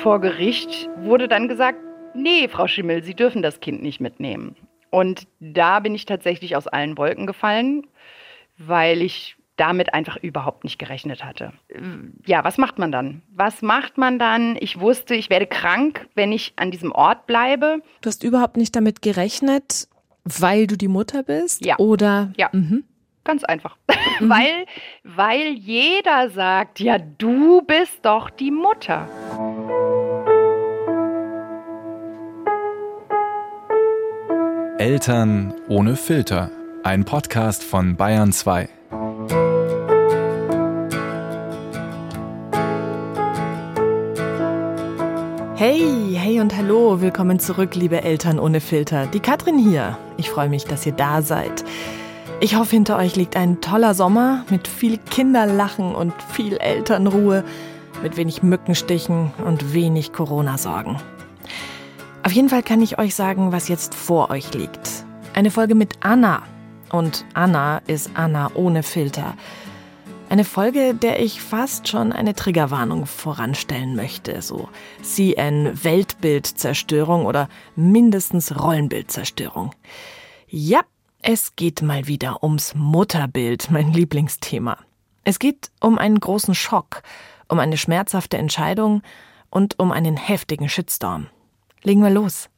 Vor Gericht wurde dann gesagt, nee, Frau Schimmel, Sie dürfen das Kind nicht mitnehmen. Und da bin ich tatsächlich aus allen Wolken gefallen, weil ich damit einfach überhaupt nicht gerechnet hatte. Ja, was macht man dann? Was macht man dann? Ich wusste, ich werde krank, wenn ich an diesem Ort bleibe. Du hast überhaupt nicht damit gerechnet, weil du die Mutter bist? Ja. Oder? Ja. Mhm. Ganz einfach. Mhm. weil, weil jeder sagt, ja, du bist doch die Mutter. Eltern ohne Filter. Ein Podcast von Bayern 2. Hey, hey und hallo, willkommen zurück, liebe Eltern ohne Filter. Die Katrin hier. Ich freue mich, dass ihr da seid. Ich hoffe, hinter euch liegt ein toller Sommer mit viel Kinderlachen und viel Elternruhe, mit wenig Mückenstichen und wenig Corona-Sorgen. Auf jeden Fall kann ich euch sagen, was jetzt vor euch liegt. Eine Folge mit Anna. Und Anna ist Anna ohne Filter. Eine Folge, der ich fast schon eine Triggerwarnung voranstellen möchte. So CN Weltbildzerstörung oder mindestens Rollenbildzerstörung. Ja, es geht mal wieder ums Mutterbild, mein Lieblingsthema. Es geht um einen großen Schock, um eine schmerzhafte Entscheidung und um einen heftigen Shitstorm. Legen wir los.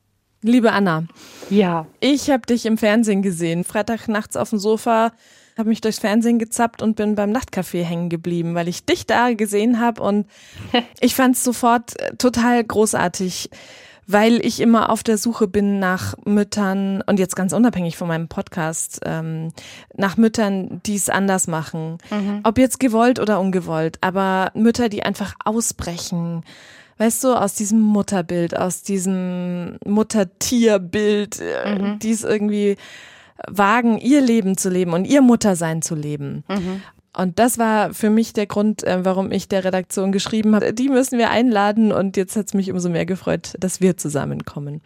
Liebe Anna. Ja. Ich habe dich im Fernsehen gesehen. Freitag nachts auf dem Sofa, habe mich durchs Fernsehen gezappt und bin beim Nachtcafé hängen geblieben, weil ich dich da gesehen habe und ich fand es sofort äh, total großartig, weil ich immer auf der Suche bin nach Müttern und jetzt ganz unabhängig von meinem Podcast, ähm, nach Müttern, die es anders machen. Mhm. Ob jetzt gewollt oder ungewollt, aber Mütter, die einfach ausbrechen weißt du, aus diesem Mutterbild, aus diesem Muttertierbild, äh, mhm. die es irgendwie wagen, ihr Leben zu leben und ihr Muttersein zu leben. Mhm. Und das war für mich der Grund, äh, warum ich der Redaktion geschrieben habe, die müssen wir einladen und jetzt hat es mich umso mehr gefreut, dass wir zusammenkommen.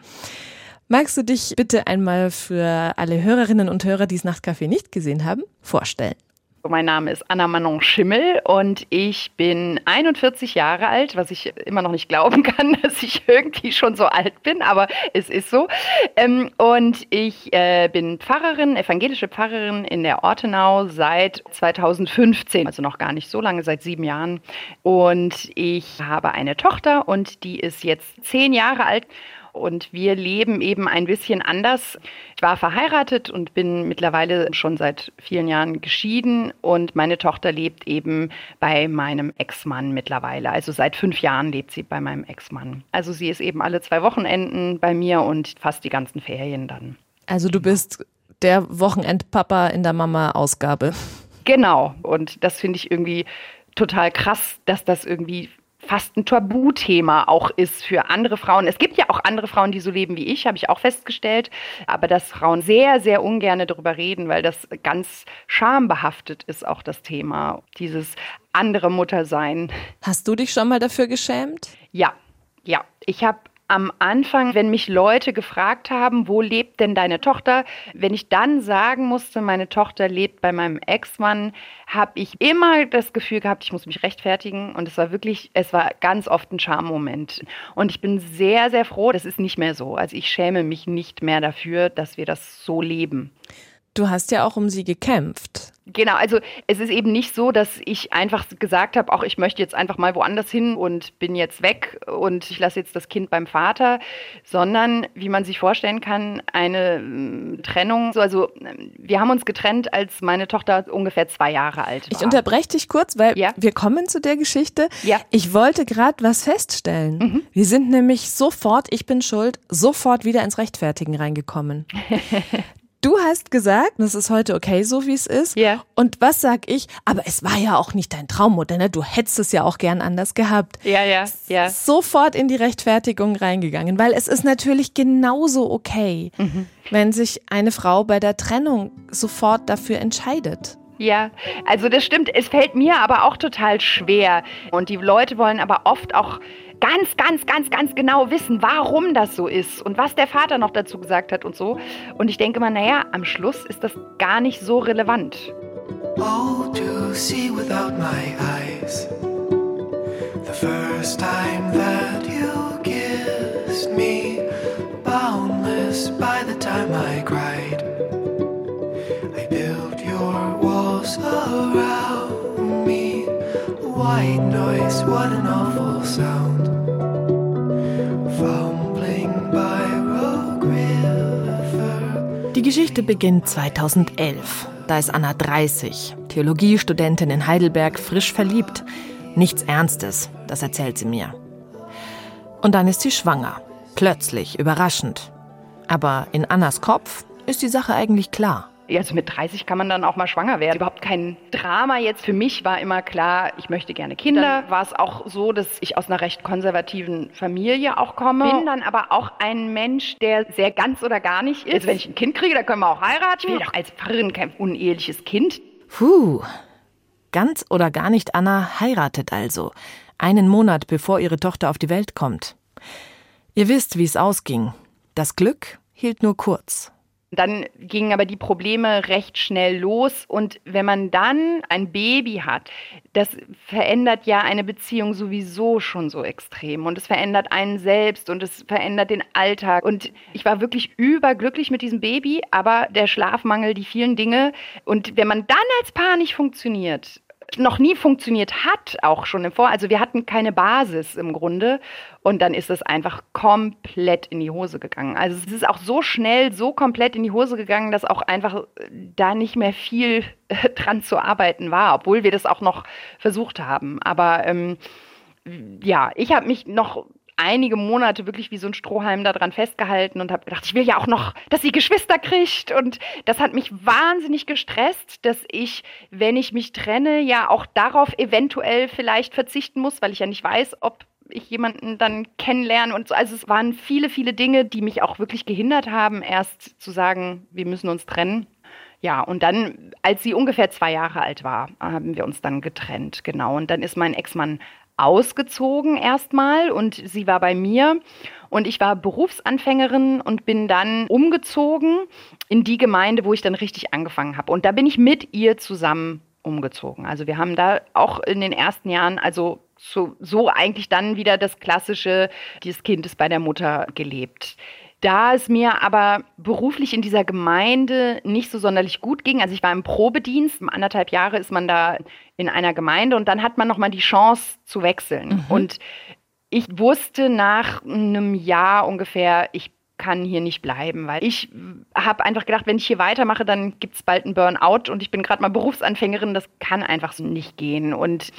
Magst du dich bitte einmal für alle Hörerinnen und Hörer, die das Nachtcafé nicht gesehen haben, vorstellen? Mein Name ist Anna Manon Schimmel und ich bin 41 Jahre alt, was ich immer noch nicht glauben kann, dass ich irgendwie schon so alt bin, aber es ist so. Ähm, und ich äh, bin Pfarrerin, evangelische Pfarrerin in der Ortenau seit 2015, also noch gar nicht so lange, seit sieben Jahren. Und ich habe eine Tochter und die ist jetzt zehn Jahre alt und wir leben eben ein bisschen anders. Ich war verheiratet und bin mittlerweile schon seit vielen Jahren geschieden und meine Tochter lebt eben bei meinem Ex-Mann mittlerweile. Also seit fünf Jahren lebt sie bei meinem Ex-Mann. Also sie ist eben alle zwei Wochenenden bei mir und fast die ganzen Ferien dann. Also du bist der Wochenendpapa in der Mama-Ausgabe. Genau. Und das finde ich irgendwie total krass, dass das irgendwie fast ein Tabuthema auch ist für andere Frauen. Es gibt ja auch andere Frauen, die so leben wie ich, habe ich auch festgestellt, aber dass Frauen sehr, sehr ungern darüber reden, weil das ganz schambehaftet ist, auch das Thema, dieses andere Muttersein. Hast du dich schon mal dafür geschämt? Ja, ja. Ich habe am Anfang, wenn mich Leute gefragt haben, wo lebt denn deine Tochter, wenn ich dann sagen musste, meine Tochter lebt bei meinem Ex-Mann, habe ich immer das Gefühl gehabt, ich muss mich rechtfertigen und es war wirklich, es war ganz oft ein Charmoment. Und ich bin sehr, sehr froh, das ist nicht mehr so. Also ich schäme mich nicht mehr dafür, dass wir das so leben. Du hast ja auch um sie gekämpft. Genau, also es ist eben nicht so, dass ich einfach gesagt habe, auch ich möchte jetzt einfach mal woanders hin und bin jetzt weg und ich lasse jetzt das Kind beim Vater, sondern wie man sich vorstellen kann, eine äh, Trennung. Also wir haben uns getrennt, als meine Tochter ungefähr zwei Jahre alt war. Ich unterbreche dich kurz, weil ja. wir kommen zu der Geschichte. Ja. Ich wollte gerade was feststellen. Mhm. Wir sind nämlich sofort, ich bin schuld, sofort wieder ins Rechtfertigen reingekommen. Du hast gesagt, das ist heute okay, so wie es ist. Ja. Und was sag ich? Aber es war ja auch nicht dein Traummodell, ne? Du hättest es ja auch gern anders gehabt. Ja, ja, ja. Sofort in die Rechtfertigung reingegangen, weil es ist natürlich genauso okay, mhm. wenn sich eine Frau bei der Trennung sofort dafür entscheidet. Ja, also das stimmt. Es fällt mir aber auch total schwer. Und die Leute wollen aber oft auch ganz, ganz, ganz, ganz genau wissen, warum das so ist und was der Vater noch dazu gesagt hat und so. Und ich denke mal, naja, am Schluss ist das gar nicht so relevant. Oh, to see without my eyes. The first time that you kissed me, boundless by the time I cried. I built your walls around me. White noise, what an awful sound. Geschichte beginnt 2011. Da ist Anna 30, Theologiestudentin in Heidelberg, frisch verliebt. Nichts Ernstes, das erzählt sie mir. Und dann ist sie schwanger. Plötzlich, überraschend. Aber in Annas Kopf ist die Sache eigentlich klar. Also mit 30 kann man dann auch mal schwanger werden. Überhaupt kein Drama jetzt. Für mich war immer klar, ich möchte gerne Kinder. Dann war es auch so, dass ich aus einer recht konservativen Familie auch komme. Bin dann aber auch ein Mensch, der sehr ganz oder gar nicht ist. Also wenn ich ein Kind kriege, dann können wir auch heiraten. Ich will doch als Pfarrerin kein uneheliches Kind. Puh. Ganz oder gar nicht Anna heiratet also. Einen Monat bevor ihre Tochter auf die Welt kommt. Ihr wisst, wie es ausging. Das Glück hielt nur kurz. Dann gingen aber die Probleme recht schnell los. Und wenn man dann ein Baby hat, das verändert ja eine Beziehung sowieso schon so extrem. Und es verändert einen selbst und es verändert den Alltag. Und ich war wirklich überglücklich mit diesem Baby, aber der Schlafmangel, die vielen Dinge. Und wenn man dann als Paar nicht funktioniert, noch nie funktioniert hat, auch schon im Vor. Also wir hatten keine Basis im Grunde und dann ist es einfach komplett in die Hose gegangen. Also es ist auch so schnell, so komplett in die Hose gegangen, dass auch einfach äh, da nicht mehr viel äh, dran zu arbeiten war, obwohl wir das auch noch versucht haben. Aber ähm, ja, ich habe mich noch einige Monate wirklich wie so ein Strohhalm daran festgehalten und habe gedacht, ich will ja auch noch, dass sie Geschwister kriegt. Und das hat mich wahnsinnig gestresst, dass ich, wenn ich mich trenne, ja auch darauf eventuell vielleicht verzichten muss, weil ich ja nicht weiß, ob ich jemanden dann kennenlerne und so. Also es waren viele, viele Dinge, die mich auch wirklich gehindert haben, erst zu sagen, wir müssen uns trennen. Ja, und dann, als sie ungefähr zwei Jahre alt war, haben wir uns dann getrennt, genau. Und dann ist mein Ex-Mann ausgezogen erstmal und sie war bei mir und ich war Berufsanfängerin und bin dann umgezogen in die Gemeinde, wo ich dann richtig angefangen habe. Und da bin ich mit ihr zusammen umgezogen. Also wir haben da auch in den ersten Jahren, also so, so eigentlich dann wieder das klassische, dieses Kind ist bei der Mutter gelebt. Da es mir aber beruflich in dieser Gemeinde nicht so sonderlich gut ging, also ich war im Probedienst, anderthalb Jahre ist man da in einer Gemeinde und dann hat man nochmal die Chance zu wechseln. Mhm. Und ich wusste nach einem Jahr ungefähr, ich kann hier nicht bleiben, weil ich habe einfach gedacht, wenn ich hier weitermache, dann gibt es bald einen Burnout und ich bin gerade mal Berufsanfängerin, das kann einfach so nicht gehen. Und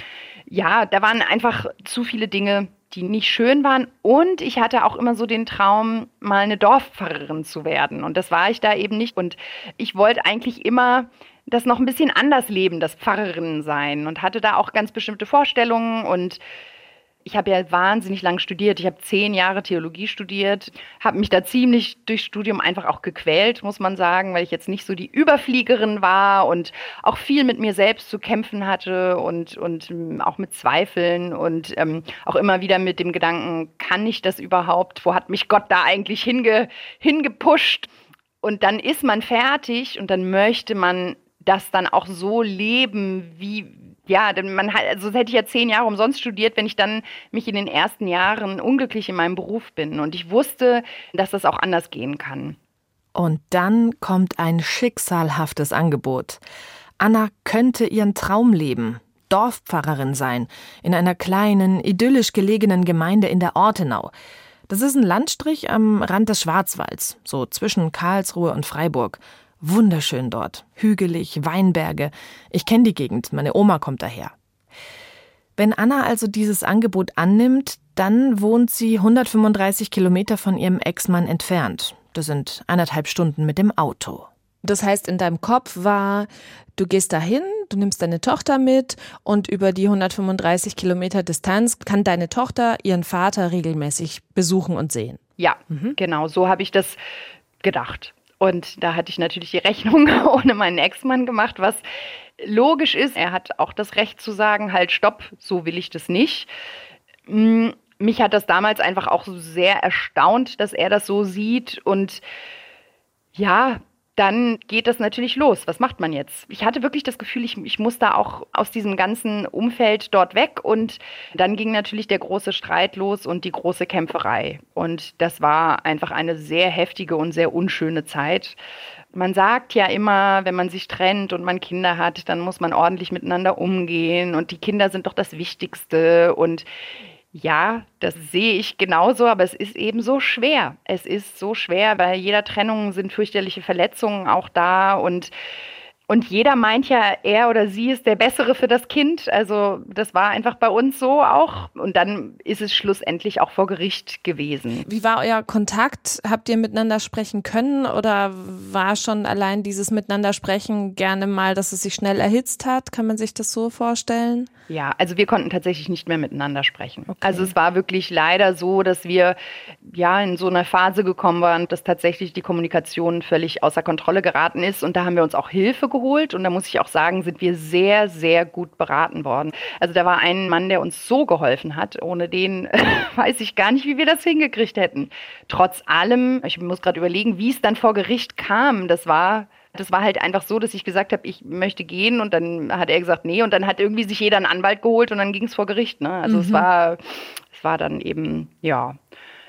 ja, da waren einfach zu viele Dinge, die nicht schön waren. Und ich hatte auch immer so den Traum, mal eine Dorfpfarrerin zu werden. Und das war ich da eben nicht. Und ich wollte eigentlich immer das noch ein bisschen anders leben, das Pfarrerin sein. Und hatte da auch ganz bestimmte Vorstellungen und ich habe ja wahnsinnig lang studiert. Ich habe zehn Jahre Theologie studiert, habe mich da ziemlich durchs Studium einfach auch gequält, muss man sagen, weil ich jetzt nicht so die Überfliegerin war und auch viel mit mir selbst zu kämpfen hatte und, und ähm, auch mit Zweifeln und ähm, auch immer wieder mit dem Gedanken, kann ich das überhaupt? Wo hat mich Gott da eigentlich hinge, hingepusht? Und dann ist man fertig und dann möchte man das dann auch so leben, wie, ja, denn man hat, also hätte ich ja zehn Jahre umsonst studiert, wenn ich dann mich in den ersten Jahren unglücklich in meinem Beruf bin. Und ich wusste, dass das auch anders gehen kann. Und dann kommt ein schicksalhaftes Angebot. Anna könnte ihren Traum leben, Dorfpfarrerin sein, in einer kleinen, idyllisch gelegenen Gemeinde in der Ortenau. Das ist ein Landstrich am Rand des Schwarzwalds, so zwischen Karlsruhe und Freiburg. Wunderschön dort. Hügelig, Weinberge. Ich kenne die Gegend, meine Oma kommt daher. Wenn Anna also dieses Angebot annimmt, dann wohnt sie 135 Kilometer von ihrem Ex-Mann entfernt. Das sind eineinhalb Stunden mit dem Auto. Das heißt, in deinem Kopf war, du gehst dahin, du nimmst deine Tochter mit und über die 135 Kilometer Distanz kann deine Tochter ihren Vater regelmäßig besuchen und sehen. Ja, mhm. genau, so habe ich das gedacht. Und da hatte ich natürlich die Rechnung ohne meinen Ex-Mann gemacht, was logisch ist. Er hat auch das Recht zu sagen, halt, stopp, so will ich das nicht. Hm, mich hat das damals einfach auch sehr erstaunt, dass er das so sieht. Und ja, dann geht das natürlich los. Was macht man jetzt? Ich hatte wirklich das Gefühl, ich, ich muss da auch aus diesem ganzen Umfeld dort weg. Und dann ging natürlich der große Streit los und die große Kämpferei. Und das war einfach eine sehr heftige und sehr unschöne Zeit. Man sagt ja immer, wenn man sich trennt und man Kinder hat, dann muss man ordentlich miteinander umgehen und die Kinder sind doch das Wichtigste und ja, das sehe ich genauso, aber es ist eben so schwer. Es ist so schwer, bei jeder Trennung sind fürchterliche Verletzungen auch da und und jeder meint ja, er oder sie ist der Bessere für das Kind. Also das war einfach bei uns so auch. Und dann ist es schlussendlich auch vor Gericht gewesen. Wie war euer Kontakt? Habt ihr miteinander sprechen können oder war schon allein dieses Miteinander sprechen gerne mal, dass es sich schnell erhitzt hat? Kann man sich das so vorstellen? Ja, also wir konnten tatsächlich nicht mehr miteinander sprechen. Okay. Also es war wirklich leider so, dass wir ja in so einer Phase gekommen waren, dass tatsächlich die Kommunikation völlig außer Kontrolle geraten ist. Und da haben wir uns auch Hilfe geholt. Und da muss ich auch sagen, sind wir sehr, sehr gut beraten worden. Also da war ein Mann, der uns so geholfen hat. Ohne den weiß ich gar nicht, wie wir das hingekriegt hätten. Trotz allem, ich muss gerade überlegen, wie es dann vor Gericht kam. Das war das war halt einfach so, dass ich gesagt habe, ich möchte gehen und dann hat er gesagt, nee und dann hat irgendwie sich jeder einen Anwalt geholt und dann ging es vor Gericht. Ne? Also es war, es war dann eben, ja,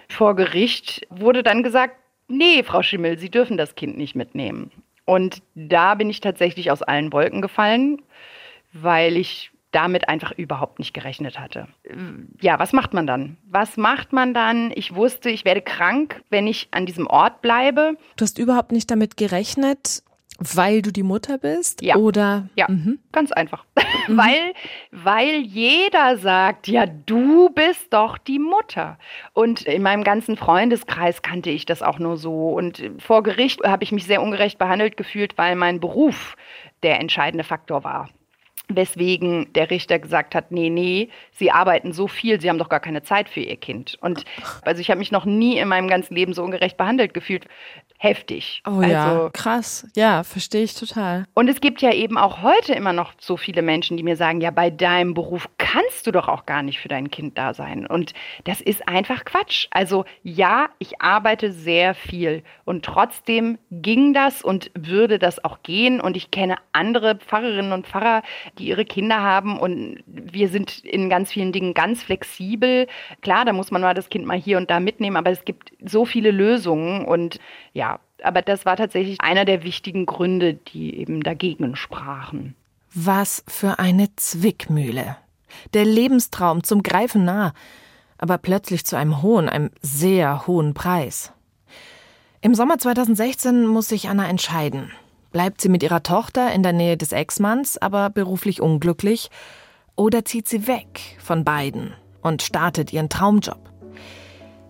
vor Gericht wurde dann gesagt, nee, Frau Schimmel, Sie dürfen das Kind nicht mitnehmen. Und da bin ich tatsächlich aus allen Wolken gefallen, weil ich damit einfach überhaupt nicht gerechnet hatte. Ja, was macht man dann? Was macht man dann? Ich wusste, ich werde krank, wenn ich an diesem Ort bleibe. Du hast überhaupt nicht damit gerechnet, weil du die Mutter bist? Ja. Oder? Ja, Mhm. ganz einfach. weil, weil jeder sagt, ja, du bist doch die Mutter. Und in meinem ganzen Freundeskreis kannte ich das auch nur so. Und vor Gericht habe ich mich sehr ungerecht behandelt gefühlt, weil mein Beruf der entscheidende Faktor war. Weswegen der Richter gesagt hat, nee, nee, Sie arbeiten so viel, Sie haben doch gar keine Zeit für Ihr Kind. Und also ich habe mich noch nie in meinem ganzen Leben so ungerecht behandelt gefühlt. Heftig. Oh also, ja, krass. Ja, verstehe ich total. und es gibt ja eben auch heute immer noch so viele Menschen, die mir sagen, ja, bei deinem Beruf kannst du doch auch gar nicht für dein Kind da sein. Und das ist einfach Quatsch. Also ja, ich arbeite sehr viel und trotzdem ging das und würde das auch gehen. Und ich kenne andere Pfarrerinnen und Pfarrer, die ihre Kinder haben und wir sind in ganz vielen Dingen ganz flexibel. Klar, da muss man mal das Kind mal hier und da mitnehmen, aber es gibt so viele Lösungen und ja, aber das war tatsächlich einer der wichtigen Gründe, die eben dagegen sprachen. Was für eine Zwickmühle. Der Lebenstraum zum Greifen nah, aber plötzlich zu einem hohen, einem sehr hohen Preis. Im Sommer 2016 muss sich Anna entscheiden. Bleibt sie mit ihrer Tochter in der Nähe des Ex-Manns, aber beruflich unglücklich, oder zieht sie weg von beiden und startet ihren Traumjob?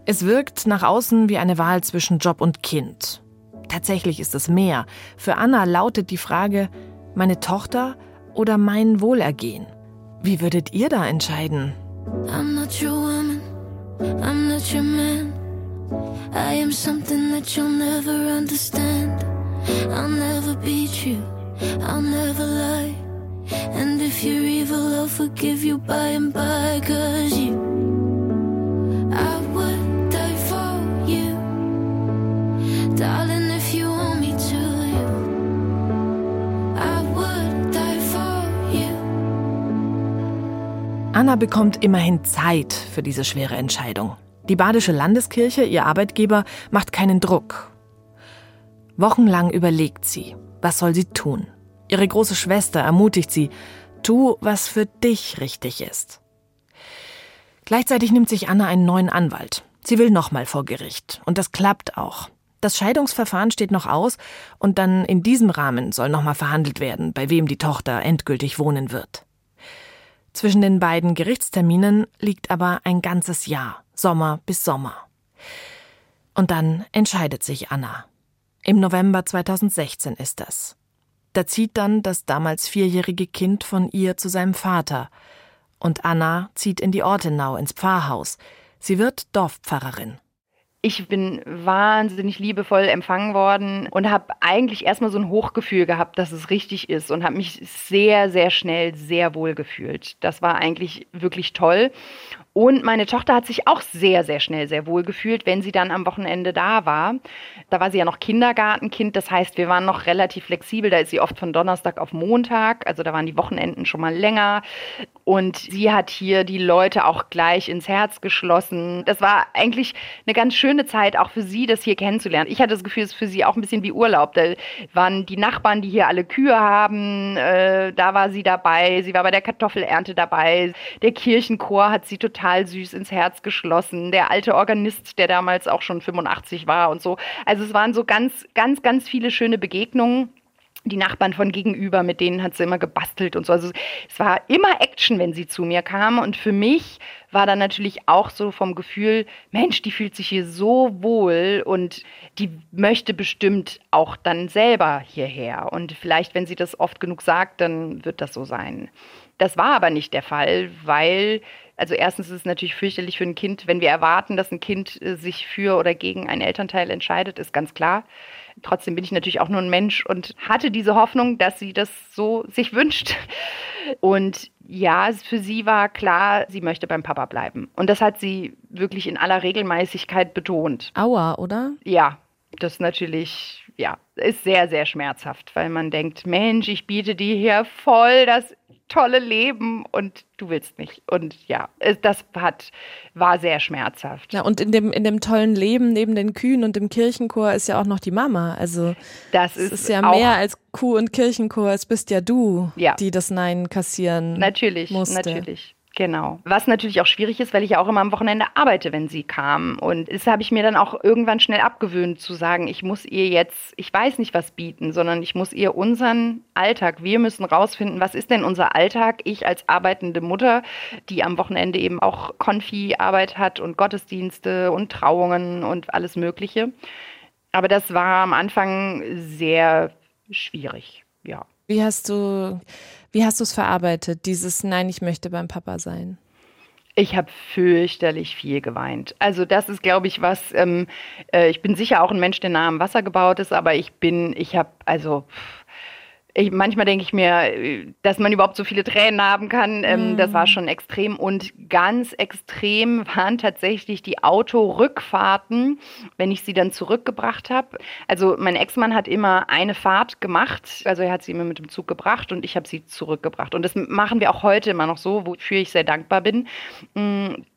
Es wirkt nach außen wie eine Wahl zwischen Job und Kind. Tatsächlich ist es mehr. Für Anna lautet die Frage, meine Tochter oder mein Wohlergehen? Wie würdet ihr da entscheiden? I'm not your woman, I'm not your man. I am something that you'll never understand. I'll never beat you, I'll never lie. And if you're evil, I'll forgive you by and by. Cause you, Anna bekommt immerhin Zeit für diese schwere Entscheidung. Die Badische Landeskirche, ihr Arbeitgeber, macht keinen Druck. Wochenlang überlegt sie, was soll sie tun. Ihre große Schwester ermutigt sie, tu, was für dich richtig ist. Gleichzeitig nimmt sich Anna einen neuen Anwalt. Sie will nochmal vor Gericht. Und das klappt auch. Das Scheidungsverfahren steht noch aus und dann in diesem Rahmen soll nochmal verhandelt werden, bei wem die Tochter endgültig wohnen wird. Zwischen den beiden Gerichtsterminen liegt aber ein ganzes Jahr, Sommer bis Sommer. Und dann entscheidet sich Anna. Im November 2016 ist das. Da zieht dann das damals vierjährige Kind von ihr zu seinem Vater. Und Anna zieht in die Ortenau ins Pfarrhaus. Sie wird Dorfpfarrerin. Ich bin wahnsinnig liebevoll empfangen worden und habe eigentlich erstmal so ein Hochgefühl gehabt, dass es richtig ist und habe mich sehr, sehr schnell sehr wohl gefühlt. Das war eigentlich wirklich toll. Und meine Tochter hat sich auch sehr, sehr schnell sehr wohl gefühlt, wenn sie dann am Wochenende da war. Da war sie ja noch Kindergartenkind, das heißt, wir waren noch relativ flexibel. Da ist sie oft von Donnerstag auf Montag, also da waren die Wochenenden schon mal länger. Und sie hat hier die Leute auch gleich ins Herz geschlossen. Das war eigentlich eine ganz schöne Zeit auch für sie, das hier kennenzulernen. Ich hatte das Gefühl, es ist für sie auch ein bisschen wie Urlaub. Da waren die Nachbarn, die hier alle Kühe haben, äh, da war sie dabei. Sie war bei der Kartoffelernte dabei. Der Kirchenchor hat sie total süß ins Herz geschlossen. Der alte Organist, der damals auch schon 85 war und so. Also es waren so ganz, ganz, ganz viele schöne Begegnungen die Nachbarn von gegenüber, mit denen hat sie immer gebastelt und so. Also es war immer Action, wenn sie zu mir kam. Und für mich war dann natürlich auch so vom Gefühl, Mensch, die fühlt sich hier so wohl und die möchte bestimmt auch dann selber hierher. Und vielleicht, wenn sie das oft genug sagt, dann wird das so sein. Das war aber nicht der Fall, weil, also erstens ist es natürlich fürchterlich für ein Kind, wenn wir erwarten, dass ein Kind äh, sich für oder gegen einen Elternteil entscheidet, ist ganz klar. Trotzdem bin ich natürlich auch nur ein Mensch und hatte diese Hoffnung, dass sie das so sich wünscht. Und ja, für sie war klar, sie möchte beim Papa bleiben. Und das hat sie wirklich in aller Regelmäßigkeit betont. Aua, oder? Ja, das ist natürlich, ja, ist sehr, sehr schmerzhaft, weil man denkt, Mensch, ich biete dir hier voll das tolle Leben und du willst nicht. Und ja, das hat, war sehr schmerzhaft. Ja, und in dem, in dem tollen Leben neben den Kühen und dem Kirchenchor ist ja auch noch die Mama. Also Das ist, ist ja mehr als Kuh und Kirchenchor, es bist ja du, Ja. die das Nein kassieren Natürlich, musste. natürlich. Genau. Was natürlich auch schwierig ist, weil ich ja auch immer am Wochenende arbeite, wenn sie kam. Und das habe ich mir dann auch irgendwann schnell abgewöhnt, zu sagen, ich muss ihr jetzt, ich weiß nicht was bieten, sondern ich muss ihr unseren Alltag, wir müssen rausfinden, was ist denn unser Alltag? Ich als arbeitende Mutter, die am Wochenende eben auch Konfi-Arbeit hat und Gottesdienste und Trauungen und alles Mögliche. Aber das war am Anfang sehr schwierig, ja. Wie hast du, wie hast du es verarbeitet, dieses Nein, ich möchte beim Papa sein? Ich habe fürchterlich viel geweint. Also das ist, glaube ich, was. Ähm, äh, ich bin sicher auch ein Mensch, der nah am Wasser gebaut ist, aber ich bin, ich habe, also pff, ich, manchmal denke ich mir, dass man überhaupt so viele Tränen haben kann. Ähm, Das war schon extrem und ganz extrem waren tatsächlich die Autorückfahrten, wenn ich sie dann zurückgebracht habe. Also mein Ex-Mann hat immer eine Fahrt gemacht, also er hat sie immer mit dem Zug gebracht und ich habe sie zurückgebracht. Und das machen wir auch heute immer noch so, wofür ich sehr dankbar bin.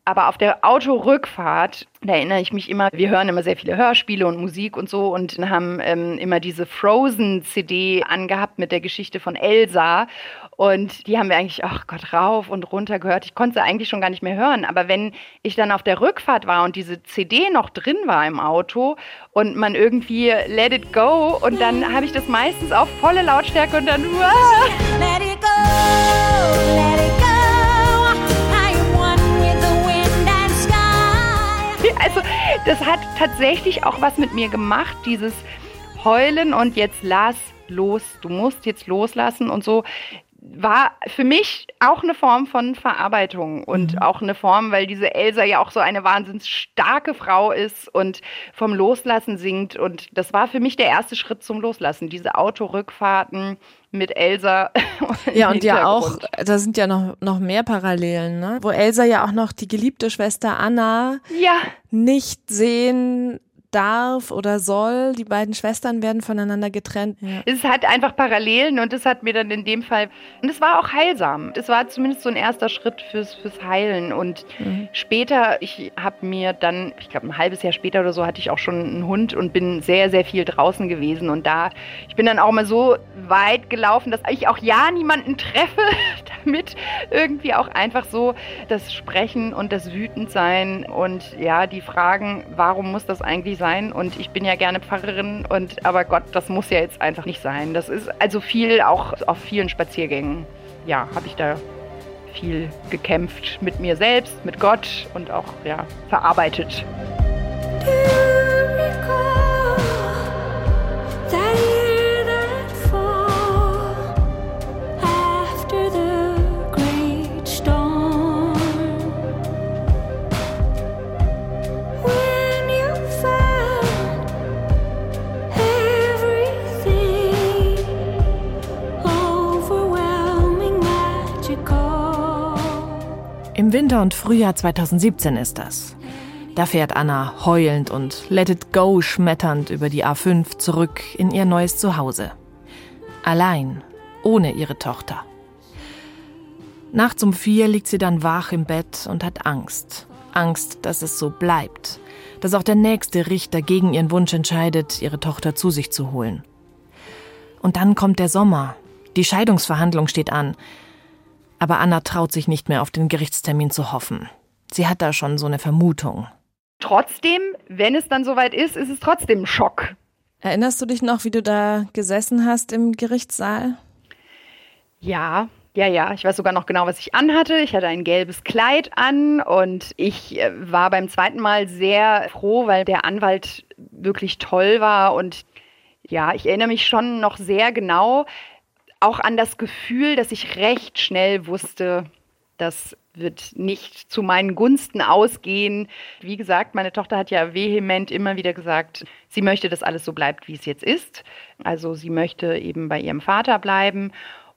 Aber auf der Autorückfahrt, da erinnere ich mich immer, wir hören immer sehr viele Hörspiele und Musik und so und haben ähm, immer diese Frozen-CD angehabt mit der Geschichte von Elsa. Und die haben wir eigentlich, ach Gott, rauf und runter gehört. Ich konnte sie eigentlich schon gar nicht mehr hören. Aber wenn ich dann auf der Rückfahrt war und diese CD noch drin war im Auto und man irgendwie Let It Go und dann habe ich das meistens auf volle Lautstärke und dann, uah, Let it go, let it go. Das hat tatsächlich auch was mit mir gemacht, dieses Heulen und jetzt lass los, du musst jetzt loslassen und so. War für mich auch eine Form von Verarbeitung und auch eine Form, weil diese Elsa ja auch so eine wahnsinns starke Frau ist und vom Loslassen singt. Und das war für mich der erste Schritt zum Loslassen. Diese Autorückfahrten mit Elsa. Ja, und ja auch, da sind ja noch, noch mehr Parallelen, ne? Wo Elsa ja auch noch die geliebte Schwester Anna Ja, nicht sehen darf oder soll. Die beiden Schwestern werden voneinander getrennt. Ja. Es hat einfach Parallelen und es hat mir dann in dem Fall, und es war auch heilsam. Es war zumindest so ein erster Schritt fürs, fürs Heilen. Und später, ich habe mir dann, ich glaube ein halbes Jahr später oder so, hatte ich auch schon einen Hund und bin sehr, sehr viel draußen gewesen. Und da, ich bin dann auch mal so weit gelaufen, dass ich auch ja niemanden treffe, damit irgendwie auch einfach so das Sprechen und das Wütendsein und ja, die Fragen, warum muss das eigentlich sein? Und ich bin ja gerne Pfarrerin und aber Gott, das muss ja jetzt einfach nicht sein. Das ist also viel auch auf vielen Spaziergängen. Ja, habe ich da viel gekämpft mit mir selbst, mit Gott und auch ja verarbeitet. Winter und Frühjahr 2017 ist das. Da fährt Anna heulend und Let It Go schmetternd über die A5 zurück in ihr neues Zuhause. Allein, ohne ihre Tochter. Nachts um vier liegt sie dann wach im Bett und hat Angst. Angst, dass es so bleibt. Dass auch der nächste Richter gegen ihren Wunsch entscheidet, ihre Tochter zu sich zu holen. Und dann kommt der Sommer. Die Scheidungsverhandlung steht an. Aber Anna traut sich nicht mehr auf den Gerichtstermin zu hoffen. Sie hat da schon so eine Vermutung. Trotzdem, wenn es dann soweit ist, ist es trotzdem ein Schock. Erinnerst du dich noch, wie du da gesessen hast im Gerichtssaal? Ja, ja, ja. Ich weiß sogar noch genau, was ich anhatte. Ich hatte ein gelbes Kleid an und ich äh, war beim zweiten Mal sehr froh, weil der Anwalt wirklich toll war und ja, ich erinnere mich schon noch sehr genau auch an das Gefühl, dass ich recht schnell wusste, das wird nicht zu meinen Gunsten ausgehen. Wie gesagt, meine Tochter hat ja vehement immer wieder gesagt, sie möchte, dass alles so bleibt, wie es jetzt ist. Also sie möchte eben bei ihrem Vater bleiben.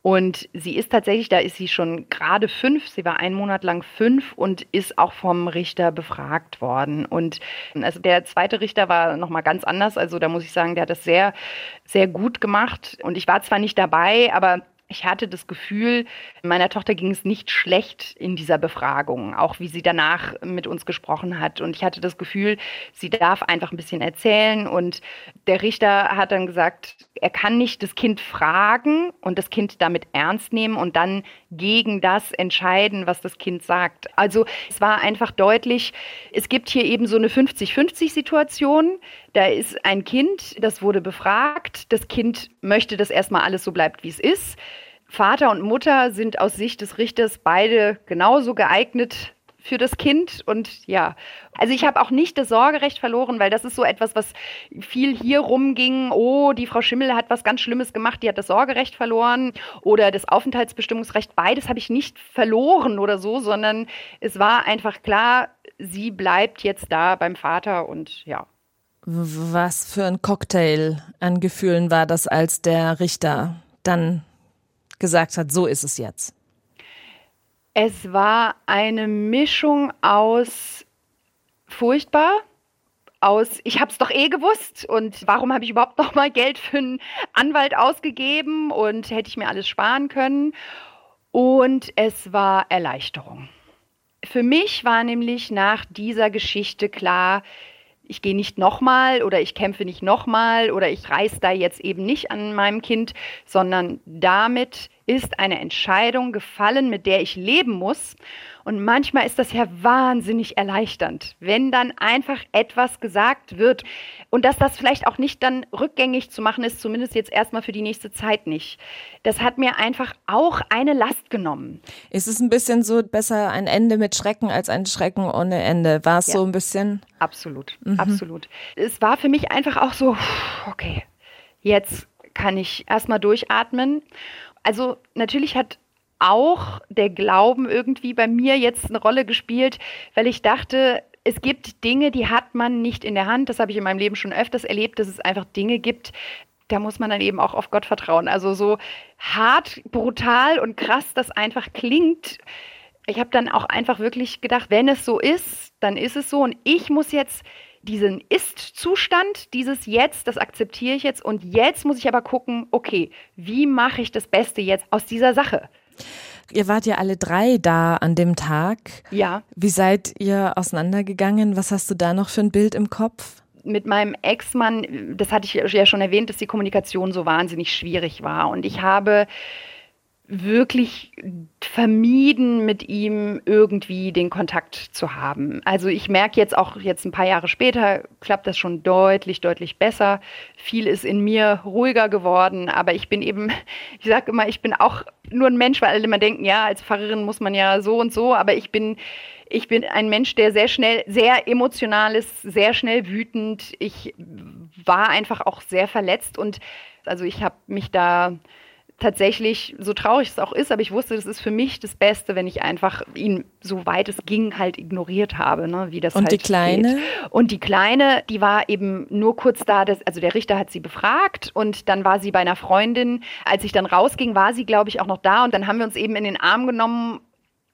Und sie ist tatsächlich, da ist sie schon gerade fünf, sie war einen Monat lang fünf und ist auch vom Richter befragt worden. Und also der zweite Richter war nochmal ganz anders. Also da muss ich sagen, der hat das sehr, sehr gut gemacht. Und ich war zwar nicht dabei, aber ich hatte das Gefühl, meiner Tochter ging es nicht schlecht in dieser Befragung, auch wie sie danach mit uns gesprochen hat. Und ich hatte das Gefühl, sie darf einfach ein bisschen erzählen. Und der Richter hat dann gesagt, er kann nicht das Kind fragen und das Kind damit ernst nehmen und dann gegen das entscheiden, was das Kind sagt. Also es war einfach deutlich, es gibt hier eben so eine 50-50-Situation. Da ist ein Kind, das wurde befragt. Das Kind möchte, dass erstmal alles so bleibt, wie es ist. Vater und Mutter sind aus Sicht des Richters beide genauso geeignet für das Kind. Und ja, also ich habe auch nicht das Sorgerecht verloren, weil das ist so etwas, was viel hier rumging. Oh, die Frau Schimmel hat was ganz Schlimmes gemacht, die hat das Sorgerecht verloren oder das Aufenthaltsbestimmungsrecht. Beides habe ich nicht verloren oder so, sondern es war einfach klar, sie bleibt jetzt da beim Vater und ja. Was für ein Cocktail an Gefühlen war das, als der Richter dann gesagt hat, so ist es jetzt? Es war eine Mischung aus furchtbar, aus ich habe es doch eh gewusst und warum habe ich überhaupt noch mal Geld für einen Anwalt ausgegeben und hätte ich mir alles sparen können und es war Erleichterung. Für mich war nämlich nach dieser Geschichte klar, ich gehe nicht nochmal oder ich kämpfe nicht nochmal oder ich reiß da jetzt eben nicht an meinem Kind, sondern damit ist eine Entscheidung gefallen, mit der ich leben muss. Und manchmal ist das ja wahnsinnig erleichternd, wenn dann einfach etwas gesagt wird und dass das vielleicht auch nicht dann rückgängig zu machen ist, zumindest jetzt erstmal für die nächste Zeit nicht. Das hat mir einfach auch eine Last genommen. Ist es ein bisschen so besser ein Ende mit Schrecken als ein Schrecken ohne Ende? War es Ja. so ein bisschen? Absolut, absolut. Es war für mich einfach auch so, okay, jetzt kann ich erstmal durchatmen. Also natürlich hat auch der Glauben irgendwie bei mir jetzt eine Rolle gespielt, weil ich dachte, es gibt Dinge, die hat man nicht in der Hand. Das habe ich in meinem Leben schon öfters erlebt, dass es einfach Dinge gibt, da muss man dann eben auch auf Gott vertrauen. Also so hart, brutal und krass das einfach klingt. Ich habe dann auch einfach wirklich gedacht, wenn es so ist, dann ist es so. Und ich muss jetzt diesen Ist-Zustand, dieses Jetzt, das akzeptiere ich jetzt. Und jetzt muss ich aber gucken, okay, wie mache ich das Beste jetzt aus dieser Sache? Ihr wart ja alle drei da an dem Tag. Ja, Wie seid ihr auseinandergegangen? Was hast du da noch für ein Bild im Kopf? mit meinem Ex-Mann, das hatte ich ja schon erwähnt, dass die Kommunikation so wahnsinnig schwierig war. Und ich habe wirklich vermieden, mit ihm irgendwie den Kontakt zu haben. Also ich merke jetzt auch jetzt ein paar Jahre später, klappt das schon deutlich, deutlich besser. Viel ist in mir ruhiger geworden, aber ich bin eben, ich sage immer, ich bin auch nur ein Mensch, weil alle immer denken, ja, als Pfarrerin muss man ja so und so, aber ich bin ich bin ein Mensch, der sehr schnell, sehr emotional ist, sehr schnell wütend. Ich war einfach auch sehr verletzt und also ich habe mich da tatsächlich, so traurig es auch ist, aber ich wusste, das ist für mich das Beste, wenn ich einfach ihn, so weit es ging, halt ignoriert habe, ne, wie das Und halt die Kleine? Geht. Und die Kleine, die war eben nur kurz da, das, also der Richter hat sie befragt und dann war sie bei einer Freundin. Als ich dann rausging, war sie, glaube ich, auch noch da und dann haben wir uns eben in den Arm genommen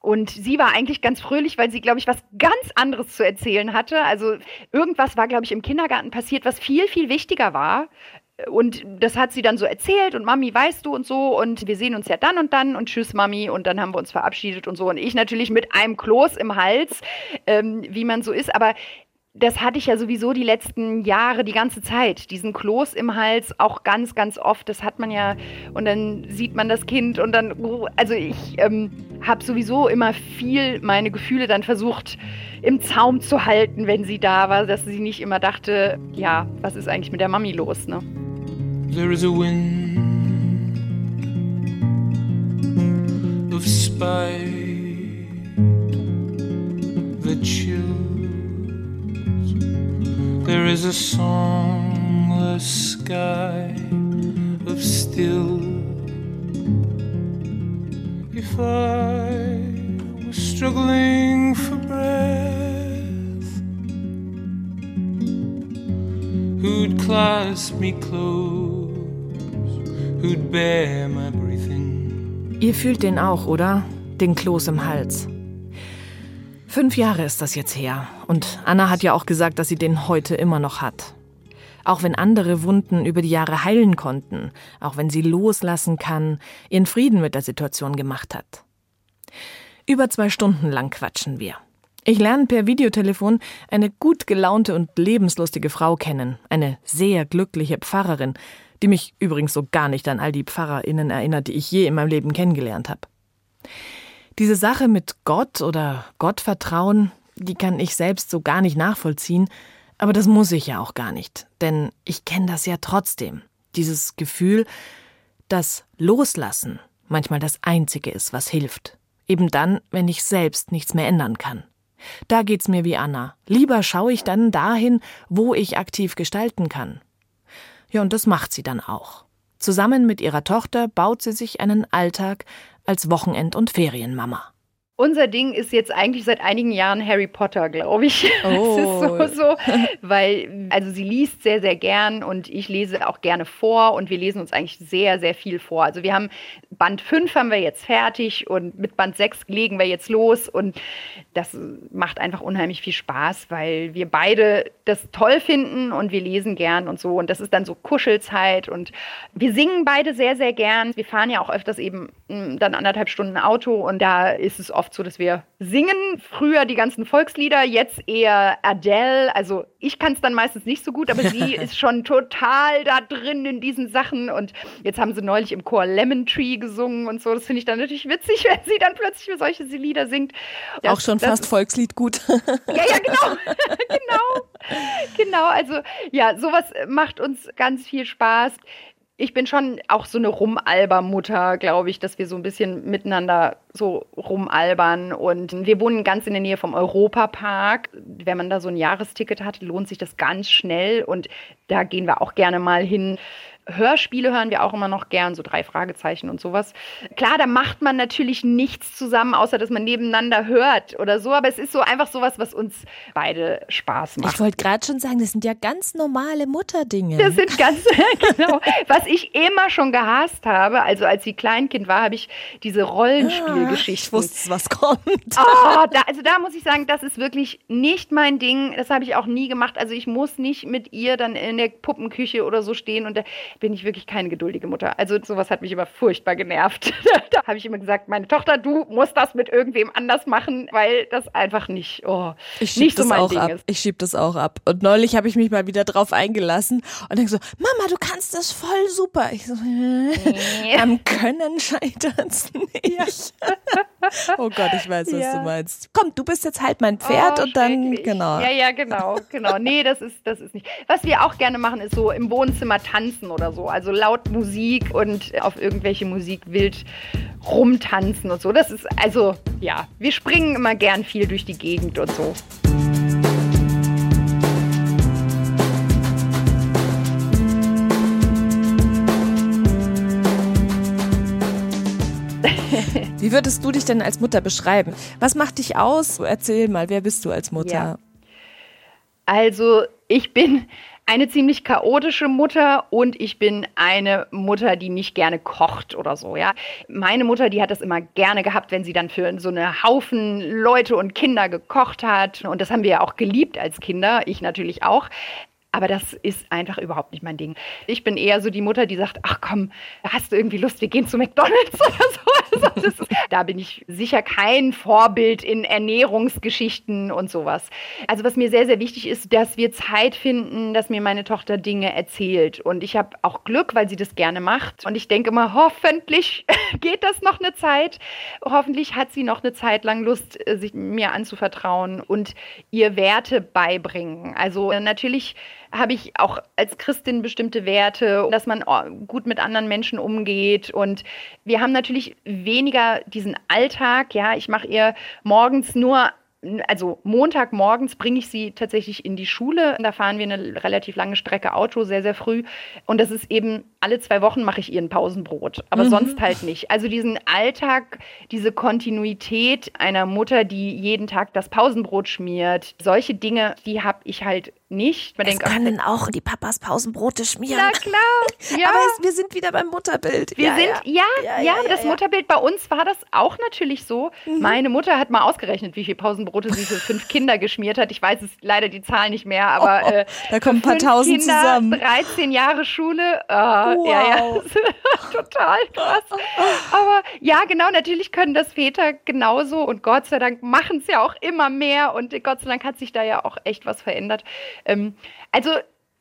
Und sie war eigentlich ganz fröhlich, weil sie, glaube ich, was ganz anderes zu erzählen hatte. Also irgendwas war, glaube ich, im Kindergarten passiert, was viel, viel wichtiger war. Und das hat sie dann so erzählt und Mami, weißt du und so. Und wir sehen uns ja dann und dann. Und tschüss Mami. Und dann haben wir uns verabschiedet und so. Und ich natürlich mit einem Kloß im Hals, ähm, wie man so ist, aber das hatte ich ja sowieso die letzten Jahre, die ganze Zeit. Diesen Kloß im Hals auch ganz, ganz oft. Das hat man ja. Und dann sieht man das Kind und dann. oh, Also ich ähm, habe sowieso immer viel meine Gefühle dann versucht im Zaum zu halten, wenn sie da war, dass sie nicht immer dachte, ja, was ist eigentlich mit der Mami los, ne? There is a wind of spite that chills. Is a songless sky of still. If I was struggling for breath, who'd clasp me close, who'd bear my breathing? Ihr fühlt den auch, oder? Den Kloß im Hals. Fünf Jahre ist das jetzt her. Und Anna hat ja auch gesagt, dass sie den heute immer noch hat. Auch wenn andere Wunden über die Jahre heilen konnten, auch wenn sie loslassen kann, ihren Frieden mit der Situation gemacht hat. Über zwei Stunden lang quatschen wir. Ich lerne per Videotelefon eine gut gelaunte und lebenslustige Frau kennen, eine sehr glückliche Pfarrerin, die mich übrigens so gar nicht an all die PfarrerInnen erinnert, die ich je in meinem Leben kennengelernt habe. Diese Sache mit Gott oder Gottvertrauen, die kann ich selbst so gar nicht nachvollziehen, aber das muss ich ja auch gar nicht, denn ich kenne das ja trotzdem. Dieses Gefühl, dass Loslassen manchmal das Einzige ist, was hilft. Eben dann, wenn ich selbst nichts mehr ändern kann. Da geht's mir wie Anna. Lieber schaue ich dann dahin, wo ich aktiv gestalten kann. Ja, und das macht sie dann auch. Zusammen mit ihrer Tochter baut sie sich einen Alltag als Wochenend- und Ferienmama. Unser Ding ist jetzt eigentlich seit einigen Jahren Harry Potter, glaube ich. Oh. Es ist so, so, weil, also sie liest sehr, sehr gern und ich lese auch gerne vor und wir lesen uns eigentlich sehr, sehr viel vor. Also wir haben Band 5 haben wir jetzt fertig und mit Band 6 legen wir jetzt los und das macht einfach unheimlich viel Spaß, weil wir beide das toll finden und wir lesen gern und so und das ist dann so Kuschelzeit und wir singen beide sehr, sehr gern. Wir fahren ja auch öfters eben mh, dann anderthalb Stunden Auto und da ist es oft so, dass wir singen. Früher die ganzen Volkslieder, jetzt eher Adele. Also ich kann es dann meistens nicht so gut, aber sie ist schon total da drin in diesen Sachen und jetzt haben sie neulich im Chor Lemon Tree gesungen und so. Das finde ich dann natürlich witzig, wenn sie dann plötzlich solche Lieder singt. Das- auch schon fast Volkslied gut. ja, ja, genau. genau. Genau, also ja, sowas macht uns ganz viel Spaß. Ich bin schon auch so eine Rumalber-Mutter, glaube ich, dass wir so ein bisschen miteinander so rumalbern. Und wir wohnen ganz in der Nähe vom Europapark. Wenn man da so ein Jahresticket hat, lohnt sich das ganz schnell. Und da gehen wir auch gerne mal hin. Hörspiele hören wir auch immer noch gern, so drei Fragezeichen und sowas. Klar, da macht man natürlich nichts zusammen, außer dass man nebeneinander hört oder so, aber es ist so einfach sowas, was uns beide Spaß macht. Ich wollte gerade schon sagen, das sind ja ganz normale Mutterdinge. Das sind ganz, genau. Was ich immer schon gehasst habe, also als ich Kleinkind war, habe ich diese Rollenspielgeschichten. ich wusste, was kommt. Oh, da, also da muss ich sagen, das ist wirklich nicht mein Ding. Das habe ich auch nie gemacht. Also ich muss nicht mit ihr dann in der Puppenküche oder so stehen und da bin ich wirklich keine geduldige Mutter. Also sowas hat mich immer furchtbar genervt. da habe ich immer gesagt, meine Tochter, du musst das mit irgendwem anders machen, weil das einfach nicht, oh, Ich schieb nicht so das mein auch Ding ab. ist. Ich schieb das auch ab. Und neulich habe ich mich mal wieder drauf eingelassen und denk so, Mama, du kannst das voll super. Ich so, am Können scheitert's nicht. oh Gott, ich weiß, was Ja. du meinst. Komm, du bist jetzt halt mein Pferd Oh, und dann, genau. Ja, ja, genau, genau. Nee, das ist, das ist nicht. Was wir auch gerne machen, ist so im Wohnzimmer tanzen oder so. Also laut Musik und auf irgendwelche Musik wild rumtanzen und so. Das ist, also, ja, wir springen immer gern viel durch die Gegend und so. Wie würdest du dich denn als Mutter beschreiben? Was macht dich aus? Erzähl mal, wer bist du als Mutter? Ja. Also, ich bin eine ziemlich chaotische Mutter und ich bin eine Mutter, die nicht gerne kocht oder so, ja. Meine Mutter, die hat das immer gerne gehabt, wenn sie dann für so eine Haufen Leute und Kinder gekocht hat. Und das haben wir ja auch geliebt als Kinder, ich natürlich auch. Aber das ist einfach überhaupt nicht mein Ding. Ich bin eher so die Mutter, die sagt, ach komm, hast du irgendwie Lust, wir gehen zu McDonald's oder so. Also ist, da bin ich sicher kein Vorbild in Ernährungsgeschichten und sowas. Also was mir sehr, sehr wichtig ist, dass wir Zeit finden, dass mir meine Tochter Dinge erzählt. Und ich habe auch Glück, weil sie das gerne macht. Und ich denke immer, hoffentlich geht das noch eine Zeit. Hoffentlich hat sie noch eine Zeit lang Lust, sich mir anzuvertrauen und ihr Werte beibringen. Also natürlich habe ich auch als Christin bestimmte Werte, dass man oh, gut mit anderen Menschen umgeht. Und wir haben natürlich weniger diesen Alltag. Ja, ich mache ihr morgens nur also Montagmorgens bringe ich sie tatsächlich in die Schule. Da fahren wir eine relativ lange Strecke Auto, sehr, sehr früh. Und das ist eben, alle zwei Wochen mache ich ihr ein Pausenbrot. Aber mhm. sonst halt nicht. Also diesen Alltag, diese Kontinuität einer Mutter, die jeden Tag das Pausenbrot schmiert, solche Dinge, die habe ich halt nicht. Man es denkt, können auch die Papas Pausenbrote schmieren. Na klar. Ja. Aber es, wir sind wieder beim Mutterbild. Wir ja, sind, ja, ja, ja, ja das Mutterbild bei uns war das auch natürlich so. Mhm. Meine Mutter hat mal ausgerechnet, wie viel Pausenbrote sie für fünf Kinder geschmiert hat. Ich weiß es leider die Zahl nicht mehr, aber oh, äh, da kommen ein paar tausend Kinder, zusammen. 13 Jahre Schule. Äh, wow. Ja, ja. Total krass. Aber ja, genau, natürlich können das Väter genauso und Gott sei Dank machen es ja auch immer mehr und Gott sei Dank hat sich da ja auch echt was verändert. Ähm, also